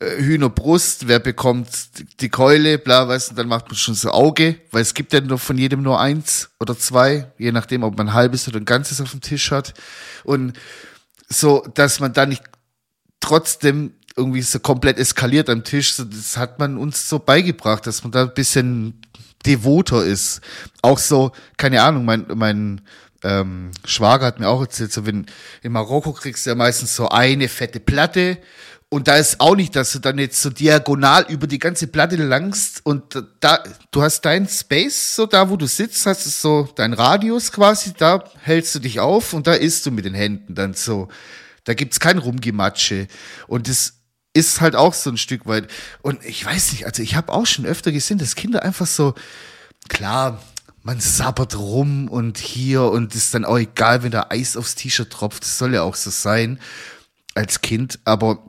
Hühnerbrust, wer bekommt die Keule, bla, weißt du, dann macht man schon so Auge, weil es gibt ja nur von jedem nur eins oder zwei, je nachdem, ob man ein halbes oder ein ganzes auf dem Tisch hat. Und so, dass man da nicht trotzdem irgendwie so komplett eskaliert am Tisch. So, das hat man uns so beigebracht, dass man da ein bisschen devoter ist. Auch so, keine Ahnung, mein, mein ähm, Schwager hat mir auch erzählt, so wenn in Marokko kriegst du ja meistens so eine fette Platte und da ist auch nicht, dass du dann jetzt so diagonal über die ganze Platte langst und da, du hast deinen Space, so da, wo du sitzt, hast du so dein Radius quasi, da hältst du dich auf und da isst du mit den Händen dann so. Da gibt's kein Rumgematsche. Und das ist halt auch so ein Stück weit. Und ich weiß nicht, also ich habe auch schon öfter gesehen, dass Kinder einfach so, klar, man sabbert rum und hier und ist dann auch egal, wenn da Eis aufs T-Shirt tropft. Das soll ja auch so sein als Kind. Aber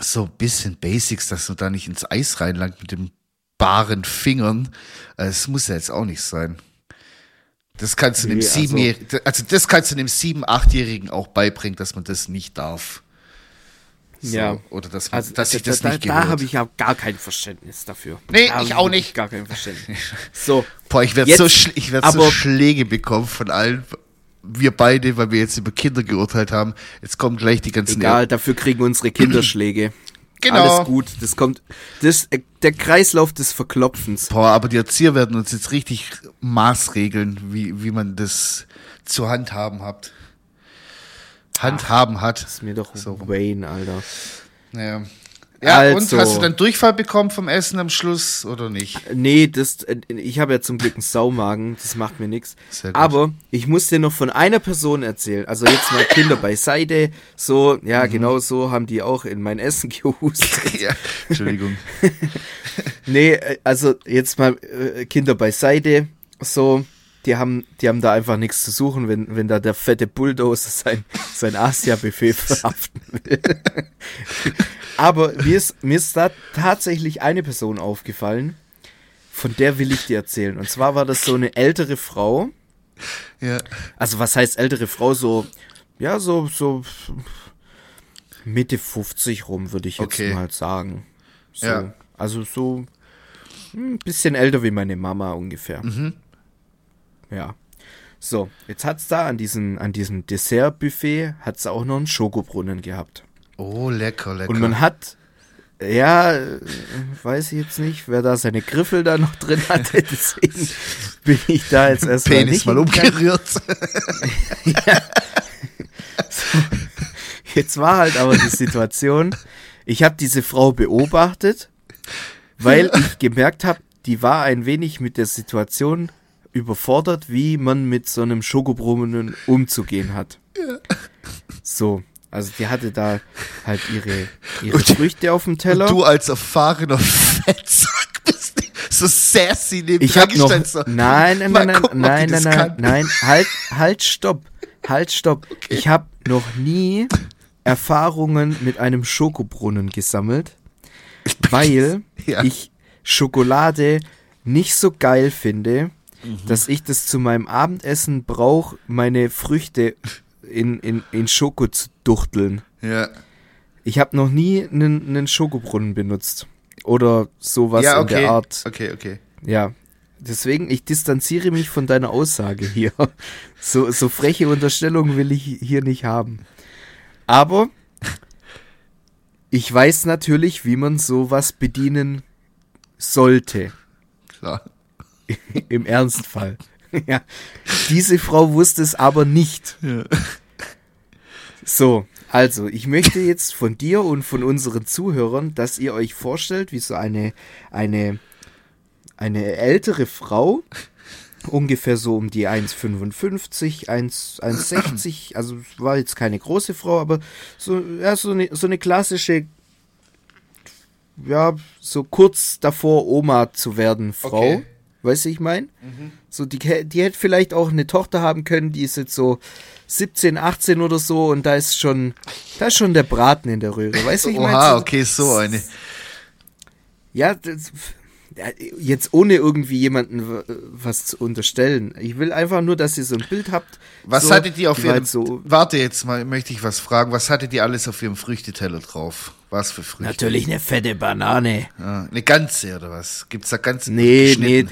so ein bisschen Basics, dass man da nicht ins Eis reinlangt mit den baren Fingern, äh, das muss ja jetzt auch nicht sein. Das kannst du Nee, dem also- siebenjährigen, also das kannst du dem sieben, achtjährigen auch beibringen, dass man das nicht darf. So, Ja. Oder dass, man, Also, dass sich da, das da, nicht da gehört. habe ich ja gar kein Verständnis dafür. Nee, Da ich auch nicht. Gar kein Verständnis. So. Boah, ich werde so, schl- ich werd so Schläge bekommen von allen. Wir beide, weil wir jetzt über Kinder geurteilt haben. Jetzt kommen gleich die ganzen. Egal, dafür kriegen unsere Kinder Schläge. Genau. Alles gut. Das kommt. Das, äh, der Kreislauf des Verklopfens. Boah, aber die Erzieher werden uns jetzt richtig maßregeln, wie, wie man das zu handhaben hat. Handhaben hat. Ist mir doch So. Wayne, Alter. Ja. Ja, Also. und hast du dann Durchfall bekommen vom Essen am Schluss oder nicht? Nee, das, äh, ich habe ja zum Glück einen Saumagen, das macht mir nichts. Aber ich muss dir noch von einer Person erzählen. Also jetzt mal Kinder beiseite. So, ja, Mhm. genau so haben die auch in mein Essen gehustet. ja, Entschuldigung. Nee, äh, also jetzt mal äh, Kinder beiseite. So, die haben, die haben da einfach nichts zu suchen, wenn, wenn da der fette Bulldozer sein, sein Asia-Buffet verhaften will. Aber mir ist, mir ist da tatsächlich eine Person aufgefallen, von der will ich dir erzählen. Und zwar war das so eine ältere Frau. Ja. Also was heißt ältere Frau? So, ja, so, so Mitte 50 rum, würde ich jetzt Okay. mal sagen. So, Ja. Also so ein bisschen älter wie meine Mama ungefähr. Mhm. Ja. So, jetzt hat's da an diesem, an diesem Dessertbuffet hat's auch noch einen Schokobrunnen gehabt. Oh, lecker, lecker. Und man hat, ja, weiß ich jetzt nicht, wer da seine Griffel da noch drin hatte, deswegen bin ich da jetzt erstmal Penis nicht mal umgerührt. Jetzt war halt aber die Situation, ich habe diese Frau beobachtet, weil ich gemerkt habe, die war ein wenig mit der Situation überfordert, wie man mit so einem Schokobrunnen umzugehen hat. So, also die hatte da halt ihre, ihre Und- Früchte auf dem Teller. Du als erfahrener Fettsack bist so sassy neben Ich habe noch. so, Nein, nein, mal nein, nein, gucken, nein, nein, nein, nein, halt, halt, stopp, halt, stopp. Ich habe noch nie Erfahrungen mit einem Schokobrunnen gesammelt, weil Ja. ich Schokolade nicht so geil finde, Mhm. dass ich das zu meinem Abendessen brauche, meine Früchte in, in, in Schoko zu duchteln. Ja. Ich habe noch nie einen, einen Schokobrunnen benutzt. Oder sowas ja, in okay. der Art. Okay, okay. Ja, deswegen, ich distanziere mich von deiner Aussage hier. So, so freche Unterstellungen will ich hier nicht haben. Aber ich weiß natürlich, wie man sowas bedienen sollte. Klar. Im Ernstfall. Ja. Diese Frau wusste es aber nicht. Ja. So, also, ich möchte jetzt von dir und von unseren Zuhörern, dass ihr euch vorstellt, wie so eine, eine, eine ältere Frau, ungefähr so um die 1,55, 1 1,60, also war jetzt keine große Frau, aber so, ja, so, eine, so eine klassische, ja, so kurz davor Oma zu werden Frau. Okay. Weißt du, ich meine? So, die, die hätte vielleicht auch eine Tochter haben können, die ist jetzt so 17, 18 oder so und da ist schon, da ist schon der Braten in der Röhre. Weißt du, ich meine? Oha, so- okay, so eine. Ja, das, jetzt ohne irgendwie jemanden was zu unterstellen. Ich will einfach nur, dass ihr so ein Bild habt. Was so, hattet ihr auf ihrem, so, warte jetzt mal, möchte ich was fragen. Was hattet ihr alles auf ihrem Früchteteller drauf? Was für Früchte? Natürlich eine fette Banane. Ja, eine ganze oder was? Gibt's da ganz Nee, nee,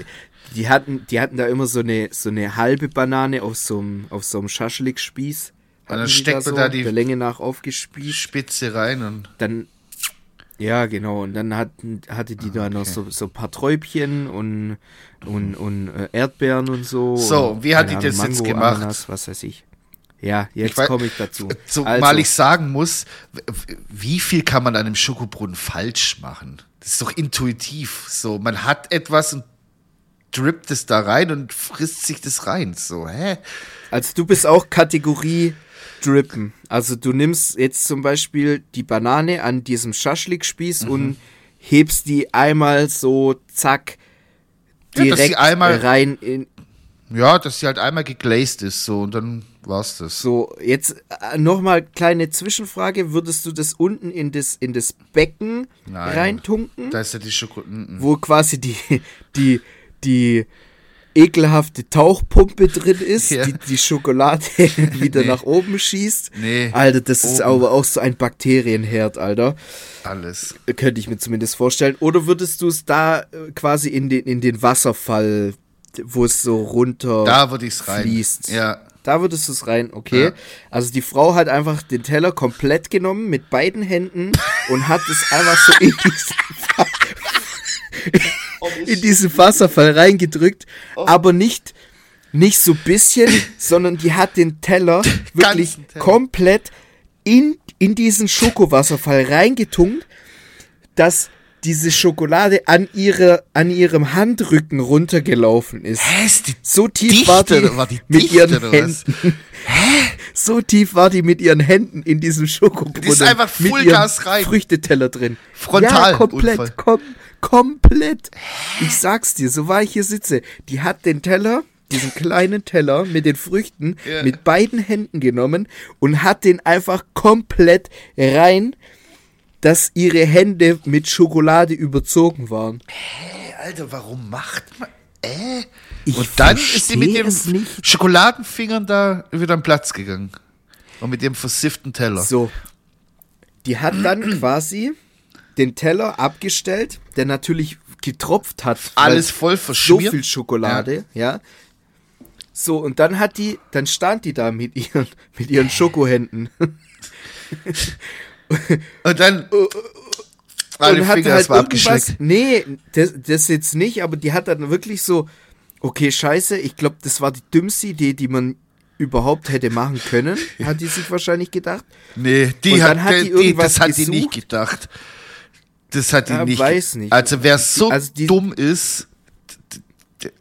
die hatten, die hatten da immer so eine, so eine halbe Banane auf so einem, auf so einem Schaschlik-Spieß. Und dann steckt man da die- der Länge nach aufgespießt. Spitze rein und Dann, ja, genau. Und dann hatten, hatte die da noch so, so ein paar Träubchen und, und, und äh, Erdbeeren und so. So, und, wie hat die das jetzt gemacht? Ananas, was weiß ich. Ja, jetzt komme ich dazu. Zumal Also, ich sagen muss, wie viel kann man an einem Schokobrunnen falsch machen? Das ist doch intuitiv. So, man hat etwas und drippt es da rein und frisst sich das rein. So, hä? Also du bist auch Kategorie Drippen. Also du nimmst jetzt zum Beispiel die Banane an diesem Schaschlik-Spieß Mhm. und hebst die einmal so, zack, Ja, direkt sie einmal- rein in, Ja, dass sie halt einmal geglazed ist, so, und dann war's das. so, jetzt äh, nochmal kleine Zwischenfrage, würdest du das unten in das, in das Becken Nein. reintunken, Da ist ja die Schokolade. wo quasi die, die, die ekelhafte Tauchpumpe drin ist, Ja. die die Schokolade wieder Nee. nach oben schießt. Nee. Alter, das ist Oben. aber auch so ein Bakterienherd, Alter. Alles. Könnte ich mir zumindest vorstellen. Oder würdest du es da äh, quasi in den, in den Wasserfall, wo es so runter Da würde ich's rein. fließt? Ja. Da würdest du es rein, okay. Ja. Also die Frau hat einfach den Teller komplett genommen mit beiden Händen und hat es einfach so in diesen, in diesen Wasserfall reingedrückt, aber nicht, nicht so bisschen, sondern die hat den Teller wirklich Teller. komplett in, in diesen Schokowasserfall reingetunkt, dass diese Schokolade an, ihre, an ihrem Handrücken runtergelaufen ist. Hä, ist So tief dicht war die, war die mit ihren? Händen. So tief war die mit ihren Händen in diesem Schokobrunnen. Die ist einfach Vollgas rein. Früchteteller drin. Frontal- Ja, komplett, Unfall. kom komplett. Ich sag's dir, so war ich hier sitze. Die hat den Teller, diesen kleinen Teller mit den Früchten Ja. mit beiden Händen genommen und hat den einfach komplett rein, dass ihre Hände mit Schokolade überzogen waren. Hey, Alter, warum macht man. Äh? Ich und dann ist sie mit nicht. Schokoladenfingern da wieder am Platz gegangen. Und mit ihrem versifften Teller. So. Die hat dann quasi den Teller abgestellt, der natürlich getropft hat. Alles voll So verschmiert. viel Schokolade, ja. So, und dann hat die, dann stand die da mit ihren, mit ihren Schokohänden. Und dann. alle und hat Finger halt irgendwas. Nee, das, das jetzt nicht, aber die hat dann wirklich so, okay, scheiße, ich glaube, das war die dümmste Idee, die man überhaupt hätte machen können, hat die sich wahrscheinlich gedacht. Nee, die hat, hat die die, irgendwas das hat die nicht gesucht. gedacht. Das hat Ja, nicht. weiß nicht. Also wer so Also die- dumm ist.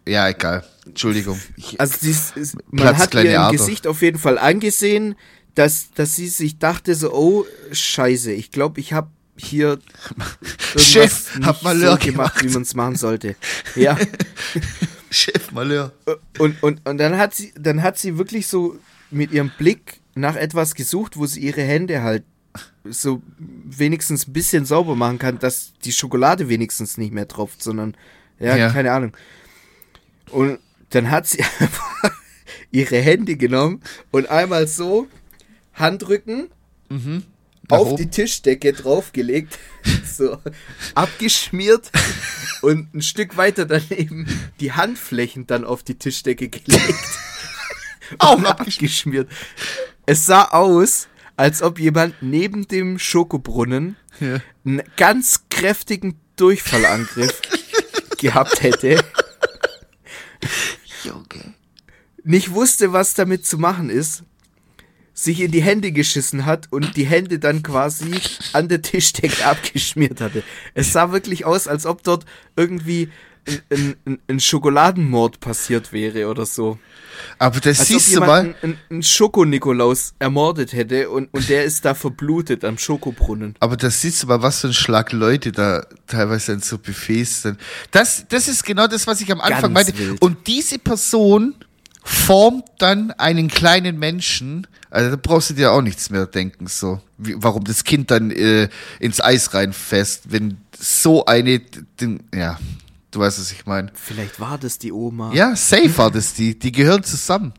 Ja, egal. Entschuldigung. Ich, Also dies, ist, man Platzt hat ihr im. Gesicht auf jeden Fall angesehen, dass, dass sie sich dachte so, oh, scheiße, ich glaube, ich habe hier irgendwas Chef, hab Malheur so gemacht, gemacht. wie man es machen sollte. Ja, Chef Malheur. und, und, und dann hat sie, dann hat sie wirklich so mit ihrem Blick nach etwas gesucht, wo sie ihre Hände halt so wenigstens ein bisschen sauber machen kann, dass die Schokolade wenigstens nicht mehr tropft, sondern, ja, Ja. keine Ahnung. Und dann hat sie einfach ihre Hände genommen und einmal so Handrücken Nach auf oben. die Tischdecke draufgelegt, so abgeschmiert und ein Stück weiter daneben die Handflächen dann auf die Tischdecke gelegt. Auch abgeschmiert. Es sah aus, als ob jemand neben dem Schokobrunnen Ja. einen ganz kräftigen Durchfallangriff gehabt hätte, Junge. nicht wusste, was damit zu machen ist, sich in die Hände geschissen hat und die Hände dann quasi an der Tischdecke abgeschmiert hatte. Es sah wirklich aus, als ob dort irgendwie ein, ein, ein Schokoladenmord passiert wäre oder so. Aber das Als siehst ob du mal. einen, einen Schoko-Nikolaus ermordet hätte und, und der ist da verblutet am Schokobrunnen. Aber das siehst du mal, was für ein Schlag Leute da teilweise in so Buffets sind. Das, das ist genau das, was ich am Anfang Ganz meinte. wild. Und diese Person formt dann einen kleinen Menschen. Also da brauchst du dir auch nichts mehr denken, so. Wie, warum das Kind dann äh, ins Eis reinfasst, wenn so eine, den, ja, du weißt, was ich meine. Vielleicht war das die Oma. Ja, safe war das die. Die gehören zusammen.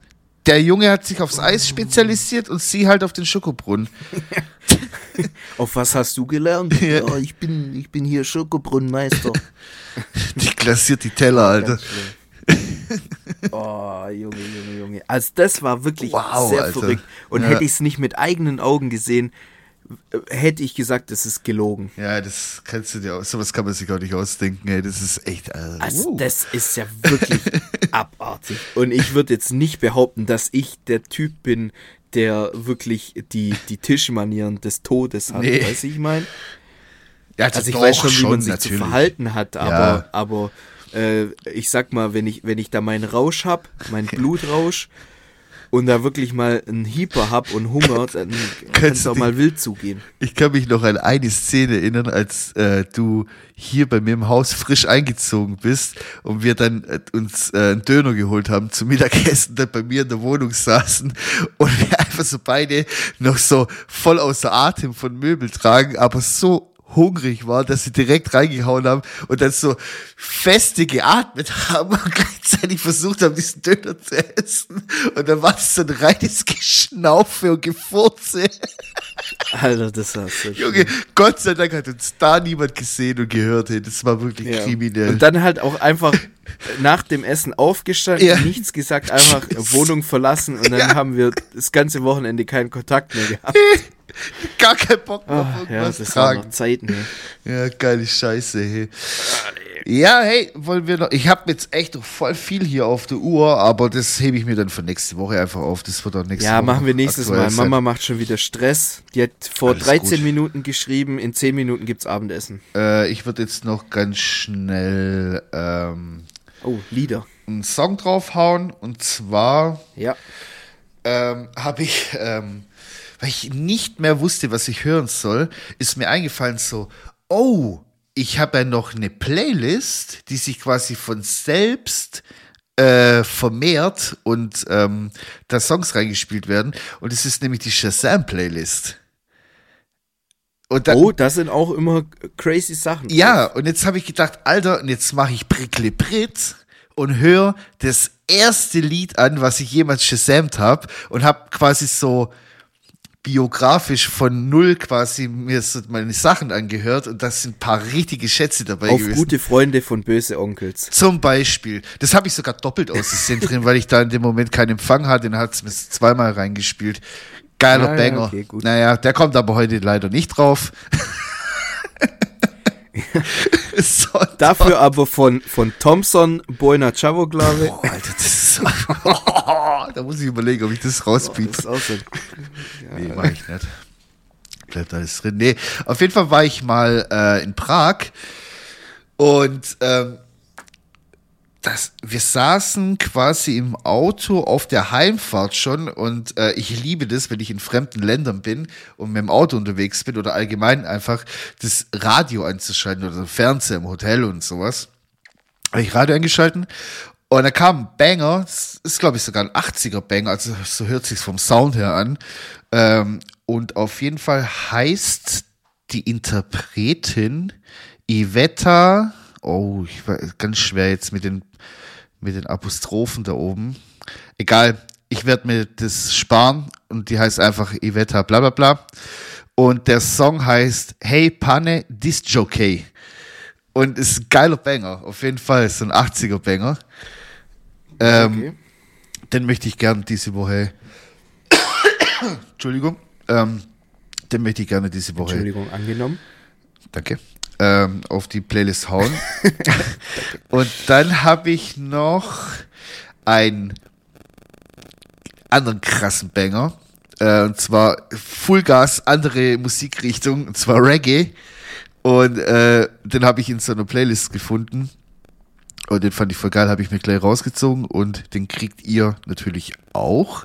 Der Junge hat sich aufs Eis spezialisiert und sie halt auf den Schokobrunnen. Auf was hast du gelernt? Ja. Ja, ich bin, ich bin hier Schokobrunnenmeister. Die glasiert die Teller, Alter. Oh, Junge, Junge, Junge. Also das war wirklich Wow, sehr Alter. verrückt. Und Ja. hätte ich es nicht mit eigenen Augen gesehen, hätte ich gesagt, das ist gelogen. Ja, das kannst du dir auch, sowas kann man sich auch nicht ausdenken, ey. Das ist echt, äh, Also wow. das ist ja wirklich abartig. Und ich würde jetzt nicht behaupten, dass ich der Typ bin, der wirklich die, die Tischmanieren des Todes hat. Nee. Weißt du, ich meine? ja, Also ich weiß schon, wie man sich zu natürlich. verhalten hat, aber, Ja. aber äh, ich sag mal, wenn ich, wenn ich da meinen Rausch hab, meinen Blutrausch und da wirklich mal einen Hieper hab und Hunger, dann kann es auch mal wild zugehen. Ich kann mich noch an eine Szene erinnern, als äh, du hier bei mir im Haus frisch eingezogen bist und wir dann äh, uns äh, einen Döner geholt haben zum Mittagessen, dann bei mir in der Wohnung saßen und wir einfach so beide noch so voll außer Atem von Möbel tragen, aber so hungrig war, dass sie direkt reingehauen haben und dann so feste geatmet haben und gleichzeitig versucht haben, diesen Döner zu essen. Und dann war das so ein reines Geschnaufe und Gefurze. Alter, das hast du. Junge, Gott sei Dank hat uns da niemand gesehen und gehört. Hey. Das war wirklich Ja. kriminell. Und dann halt auch einfach nach dem Essen aufgestanden, Ja. nichts gesagt, einfach Wohnung verlassen und dann Ja. haben wir das ganze Wochenende keinen Kontakt mehr gehabt. Gar kein Bock mehr Ah, auf ja, irgendwas das tragen. noch Zeiten. Ja. Ja, geile Scheiße. Hey. Ja, hey, wollen wir noch. Ich habe jetzt echt noch voll viel hier auf der Uhr, aber das hebe ich mir dann für nächste Woche einfach auf. Das wird auch nächste Ja, Woche. machen wir nächstes Mal. sein. Mama macht schon wieder Stress. Die hat vor Alles 13 gut. Minuten geschrieben, in 10 Minuten gibt's Abendessen. Äh, ich würde jetzt noch ganz schnell ähm, Oh, Lieder. einen Song draufhauen. Und zwar Ja. ähm, habe ich, ähm, weil ich nicht mehr wusste, was ich hören soll, ist mir eingefallen so, oh, ich habe ja noch eine Playlist, die sich quasi von selbst äh, vermehrt und ähm, da Songs reingespielt werden. Und es ist nämlich die Shazam-Playlist. Und dann, Oh, das sind auch immer crazy Sachen. ja, und jetzt habe ich gedacht, Alter, und jetzt mache ich Prickle Brit und höre das erste Lied an, was ich jemals shazamt habe und habe quasi so biografisch von null quasi mir so meine Sachen angehört und da sind ein paar richtige Schätze dabei Auf gewesen. gute Freunde von böse Onkels. Zum Beispiel. Das habe ich sogar doppelt ausgesehen drin, weil ich da in dem Moment keinen Empfang hatte. Dann hat es mir zweimal reingespielt. Geiler ja, Banger. okay, gut. Naja, der kommt aber heute leider nicht drauf. Dafür aber von, von Thompson, Boina Chavoglave. Oh, Alter, das ist so, Da muss ich überlegen, ob ich das Das rauspiepe. ist auch so. Nee, mach ich nicht. Bleibt alles drin. Nee, auf jeden Fall war ich mal äh, in Prag und ähm, das, wir saßen quasi im Auto auf der Heimfahrt schon und äh, ich liebe das, wenn ich in fremden Ländern bin und mit dem Auto unterwegs bin oder allgemein einfach das Radio anzuschalten oder Fernseher im Hotel und sowas. Habe ich Radio eingeschalten und da kam ein Banger, das ist glaube ich sogar ein 80er Banger, also so hört sich's vom Sound her an. Ähm, und auf jeden Fall heißt die Interpretin Iveta, oh, ich war ganz schwer jetzt mit den, mit den Apostrophen da oben. Egal, ich werde mir das sparen und die heißt einfach Iveta bla bla bla. Und der Song heißt Hey Panne Disc-Jockey. Und ist ein geiler Banger, auf jeden Fall, ist so ein 80er Banger. Ähm, Okay. Den möchte ich gerne diese Woche. Entschuldigung. Ähm, den möchte ich gerne diese Woche. Entschuldigung, angenommen. Danke. Ähm, auf die Playlist hauen. Und dann habe ich noch einen anderen krassen Banger. Äh, und zwar Fullgas, andere Musikrichtung, und zwar Reggae. Und äh, den habe ich in so einer Playlist gefunden. Und den fand ich voll geil, habe ich mir gleich rausgezogen und den kriegt ihr natürlich auch.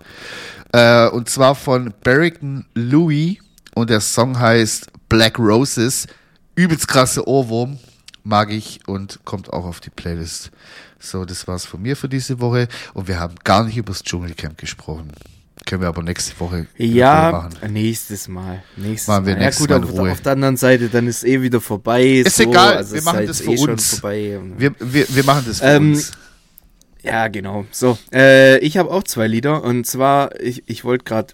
Äh, und zwar von Barrington Louis und der Song heißt Black Roses. Übelst krasse Ohrwurm, mag ich und kommt auch auf die Playlist. So, das war's von mir für diese Woche und wir haben gar nicht über das Dschungelcamp gesprochen. Können wir aber nächste Woche Ja, machen. nächstes Mal. Nächstes Machen wir Mal. nächstes ja, Mal gut, in auf, Ruhe. auf der anderen Seite, dann ist eh wieder vorbei. Ist so, egal, also wir machen halt das eh. Wir, wir, wir machen das für Ähm, uns. Ja, genau. So, äh, ich habe auch zwei Lieder und zwar, ich, ich wollte gerade,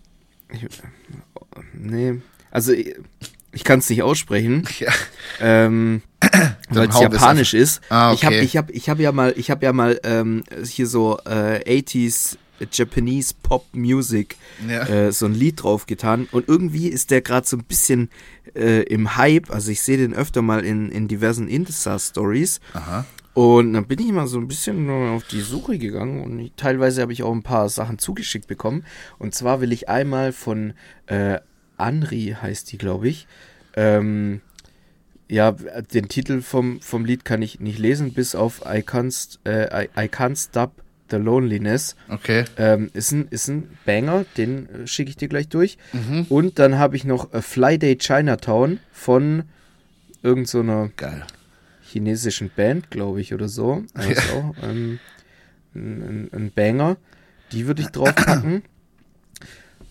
nee, also ich, ich kann es nicht aussprechen, Ja. ähm, weil es japanisch ist. Ah, Ich habe okay. ich hab, ich hab ja mal, ich habe ja mal ähm, hier so äh, 80s Japanese Pop Music Ja. äh, so ein Lied draufgetan und irgendwie ist der gerade so ein bisschen äh, im Hype. Also ich sehe den öfter mal in, in diversen Insta-Stories. Und dann bin ich mal so ein bisschen auf die Suche gegangen und ich, teilweise habe ich auch ein paar Sachen zugeschickt bekommen. Und zwar will ich einmal von äh, Anri, heißt die, glaube ich. Ähm, ja, den Titel vom, vom Lied kann ich nicht lesen, bis auf I Can't, äh, I, I can't Stop the Loneliness. Okay. Ähm, ist, ein, ist ein Banger, den äh, schicke ich dir gleich durch. Mhm. Und dann habe ich noch A Fly Day Chinatown von irgendeiner so chinesischen Band, glaube ich, oder so. Also ist auch ähm, ein, ein, ein Banger. Die würde ich draufpacken.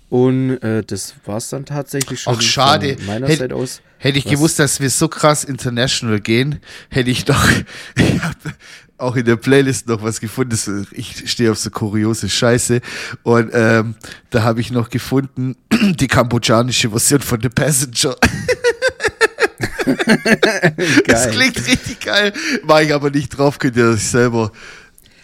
Und äh, das war es dann tatsächlich schon Ach, schade. von meiner Hätt- Seite aus. Hätte ich Was? gewusst, dass wir so krass international gehen, hätte ich doch, ich hab auch in der Playlist noch was gefunden. Ich stehe auf so kuriose Scheiße. Und ähm, da habe ich noch gefunden, die kambodschanische Version von The Passenger. Das klingt richtig geil. War ich aber nicht drauf, könnt ihr euch selber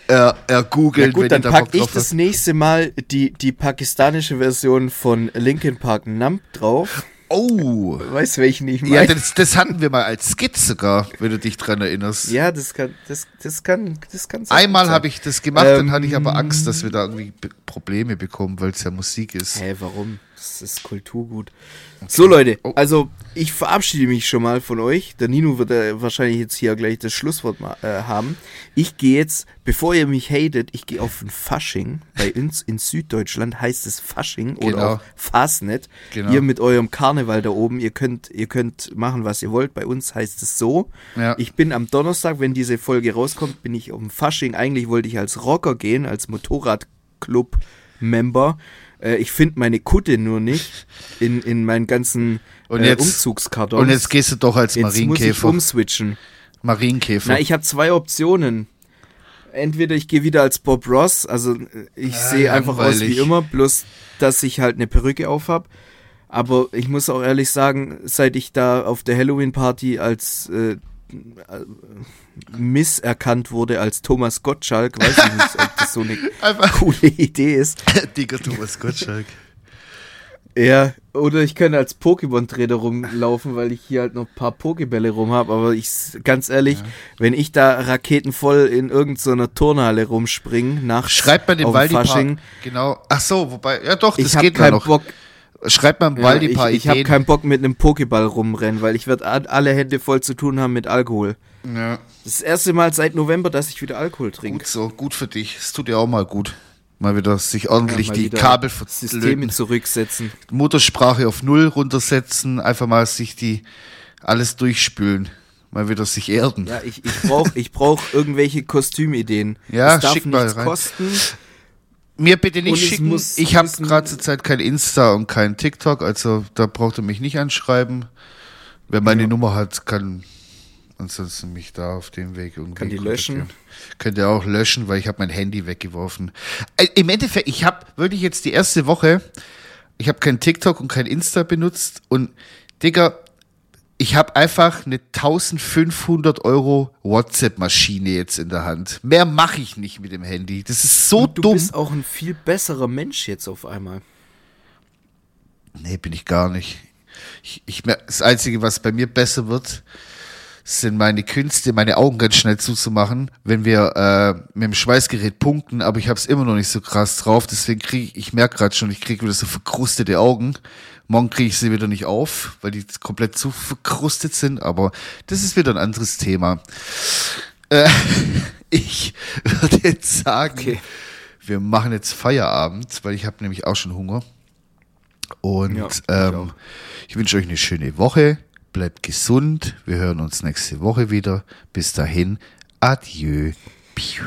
äh, ergoogeln, Ja gut, wenn dann ihr da pack Bock ich das nächste Mal die, die pakistanische Version von Linkin Park Nump drauf. Oh. Weißt du, welchen ich meine? Ja, das, das hatten wir mal als Skit sogar, wenn du dich dran erinnerst. Ja, das kann, das, das kann, das kann Einmal habe ich das gemacht, dann Ähm, hatte ich aber Angst, dass wir da irgendwie Probleme bekommen, weil es ja Musik ist. Hä, warum? Das ist Kulturgut. So, Leute, Oh. also ich verabschiede mich schon mal von euch. Der Nino wird äh, wahrscheinlich jetzt hier gleich das Schlusswort ma- äh, haben. Ich gehe jetzt, bevor ihr mich hatet, ich gehe auf ein Fasching. Bei uns in Süddeutschland heißt es Fasching oder Genau. auch Fastnet. Genau. Ihr mit eurem Karneval da oben, ihr könnt, ihr könnt machen, was ihr wollt. Bei uns heißt es so. Ja. Ich bin am Donnerstag, wenn diese Folge rauskommt, bin ich auf dem Fasching. Eigentlich wollte ich als Rocker gehen, als Motorradclub-Member. Äh, ich finde meine Kutte nur nicht in, in meinen ganzen Und äh, jetzt- Umzugskartons. Und jetzt gehst du doch als Jetzt muss ich Marienkäfer. umswitchen. Marienkäfer. Na, ich habe zwei Optionen. Entweder ich gehe wieder als Bob Ross, also äh, ich Ah, sehe einfach aus wie immer, bloß dass ich halt eine Perücke auf hab. Aber ich muss auch ehrlich sagen, seit ich da auf der Halloween-Party als äh, misserkannt wurde als Thomas Gottschalk, weiß ich nicht, ob das so eine coole Idee ist. dicker Thomas Gottschalk. Ja, oder ich könnte als Pokémon-Trainer rumlaufen, weil ich hier halt noch ein paar Pokebälle rum habe. Aber ich, ganz ehrlich, wenn ich da raketenvoll in irgendeiner Turnhalle rumspringe, nachts Schreibt man den Waldi Fasching, Genau. Ach so, wobei, ja doch, das ich geht keinen noch. Bock, Schreibt man ja, Waldi ich, paar ich habe Ideen. keinen Bock mit einem Pokéball rumrennen, weil ich werde alle Hände voll zu tun haben mit Alkohol. ja, Das erste Mal seit November, dass ich wieder Alkohol trinke. gut so, gut für dich. Es tut dir auch mal gut. Mal wieder sich ordentlich Mal die Kabel Systeme zurücksetzen. Muttersprache auf Null runtersetzen, einfach mal sich die alles durchspülen. Mal wieder sich erden. Ja, ich, ich brauche ich brauch irgendwelche Kostümideen. Ja, es darf schick mal rein. kosten. Mir bitte nicht schicken. muss- ich habe gerade zur Zeit kein Insta und kein TikTok, also da braucht ihr mich nicht anschreiben. Wer meine Nummer hat, kann ansonsten mich da auf dem Weg irgendwie Kann die löschen? Könnt ihr auch löschen, weil ich habe mein Handy weggeworfen. Äh, Im Endeffekt, ich habe wirklich jetzt die erste Woche, ich habe kein TikTok und kein Insta benutzt und Digga, ich habe einfach eine 1500 Euro WhatsApp-Maschine jetzt in der Hand. Mehr mache ich nicht mit dem Handy. Das ist so Du dumm. bist auch ein viel besserer Mensch jetzt auf einmal. Nee, bin ich gar nicht. Ich, ich das Einzige, was bei mir besser wird, sind meine Künste, meine Augen ganz schnell zuzumachen, wenn wir äh, mit dem Schweißgerät punkten, aber ich habe es immer noch nicht so krass drauf, deswegen kriege ich, ich merke gerade schon, ich kriege wieder so verkrustete Augen. Morgen kriege ich sie wieder nicht auf, weil die komplett zu verkrustet sind, aber das ist wieder ein anderes Thema. Äh, ich würde jetzt sagen, Okay. wir machen jetzt Feierabend, weil ich habe nämlich auch schon Hunger. Und Ja, ich ähm, ich wünsche euch eine schöne Woche. Bleibt gesund. Wir hören uns nächste Woche wieder. Bis dahin. Adieu. Piu.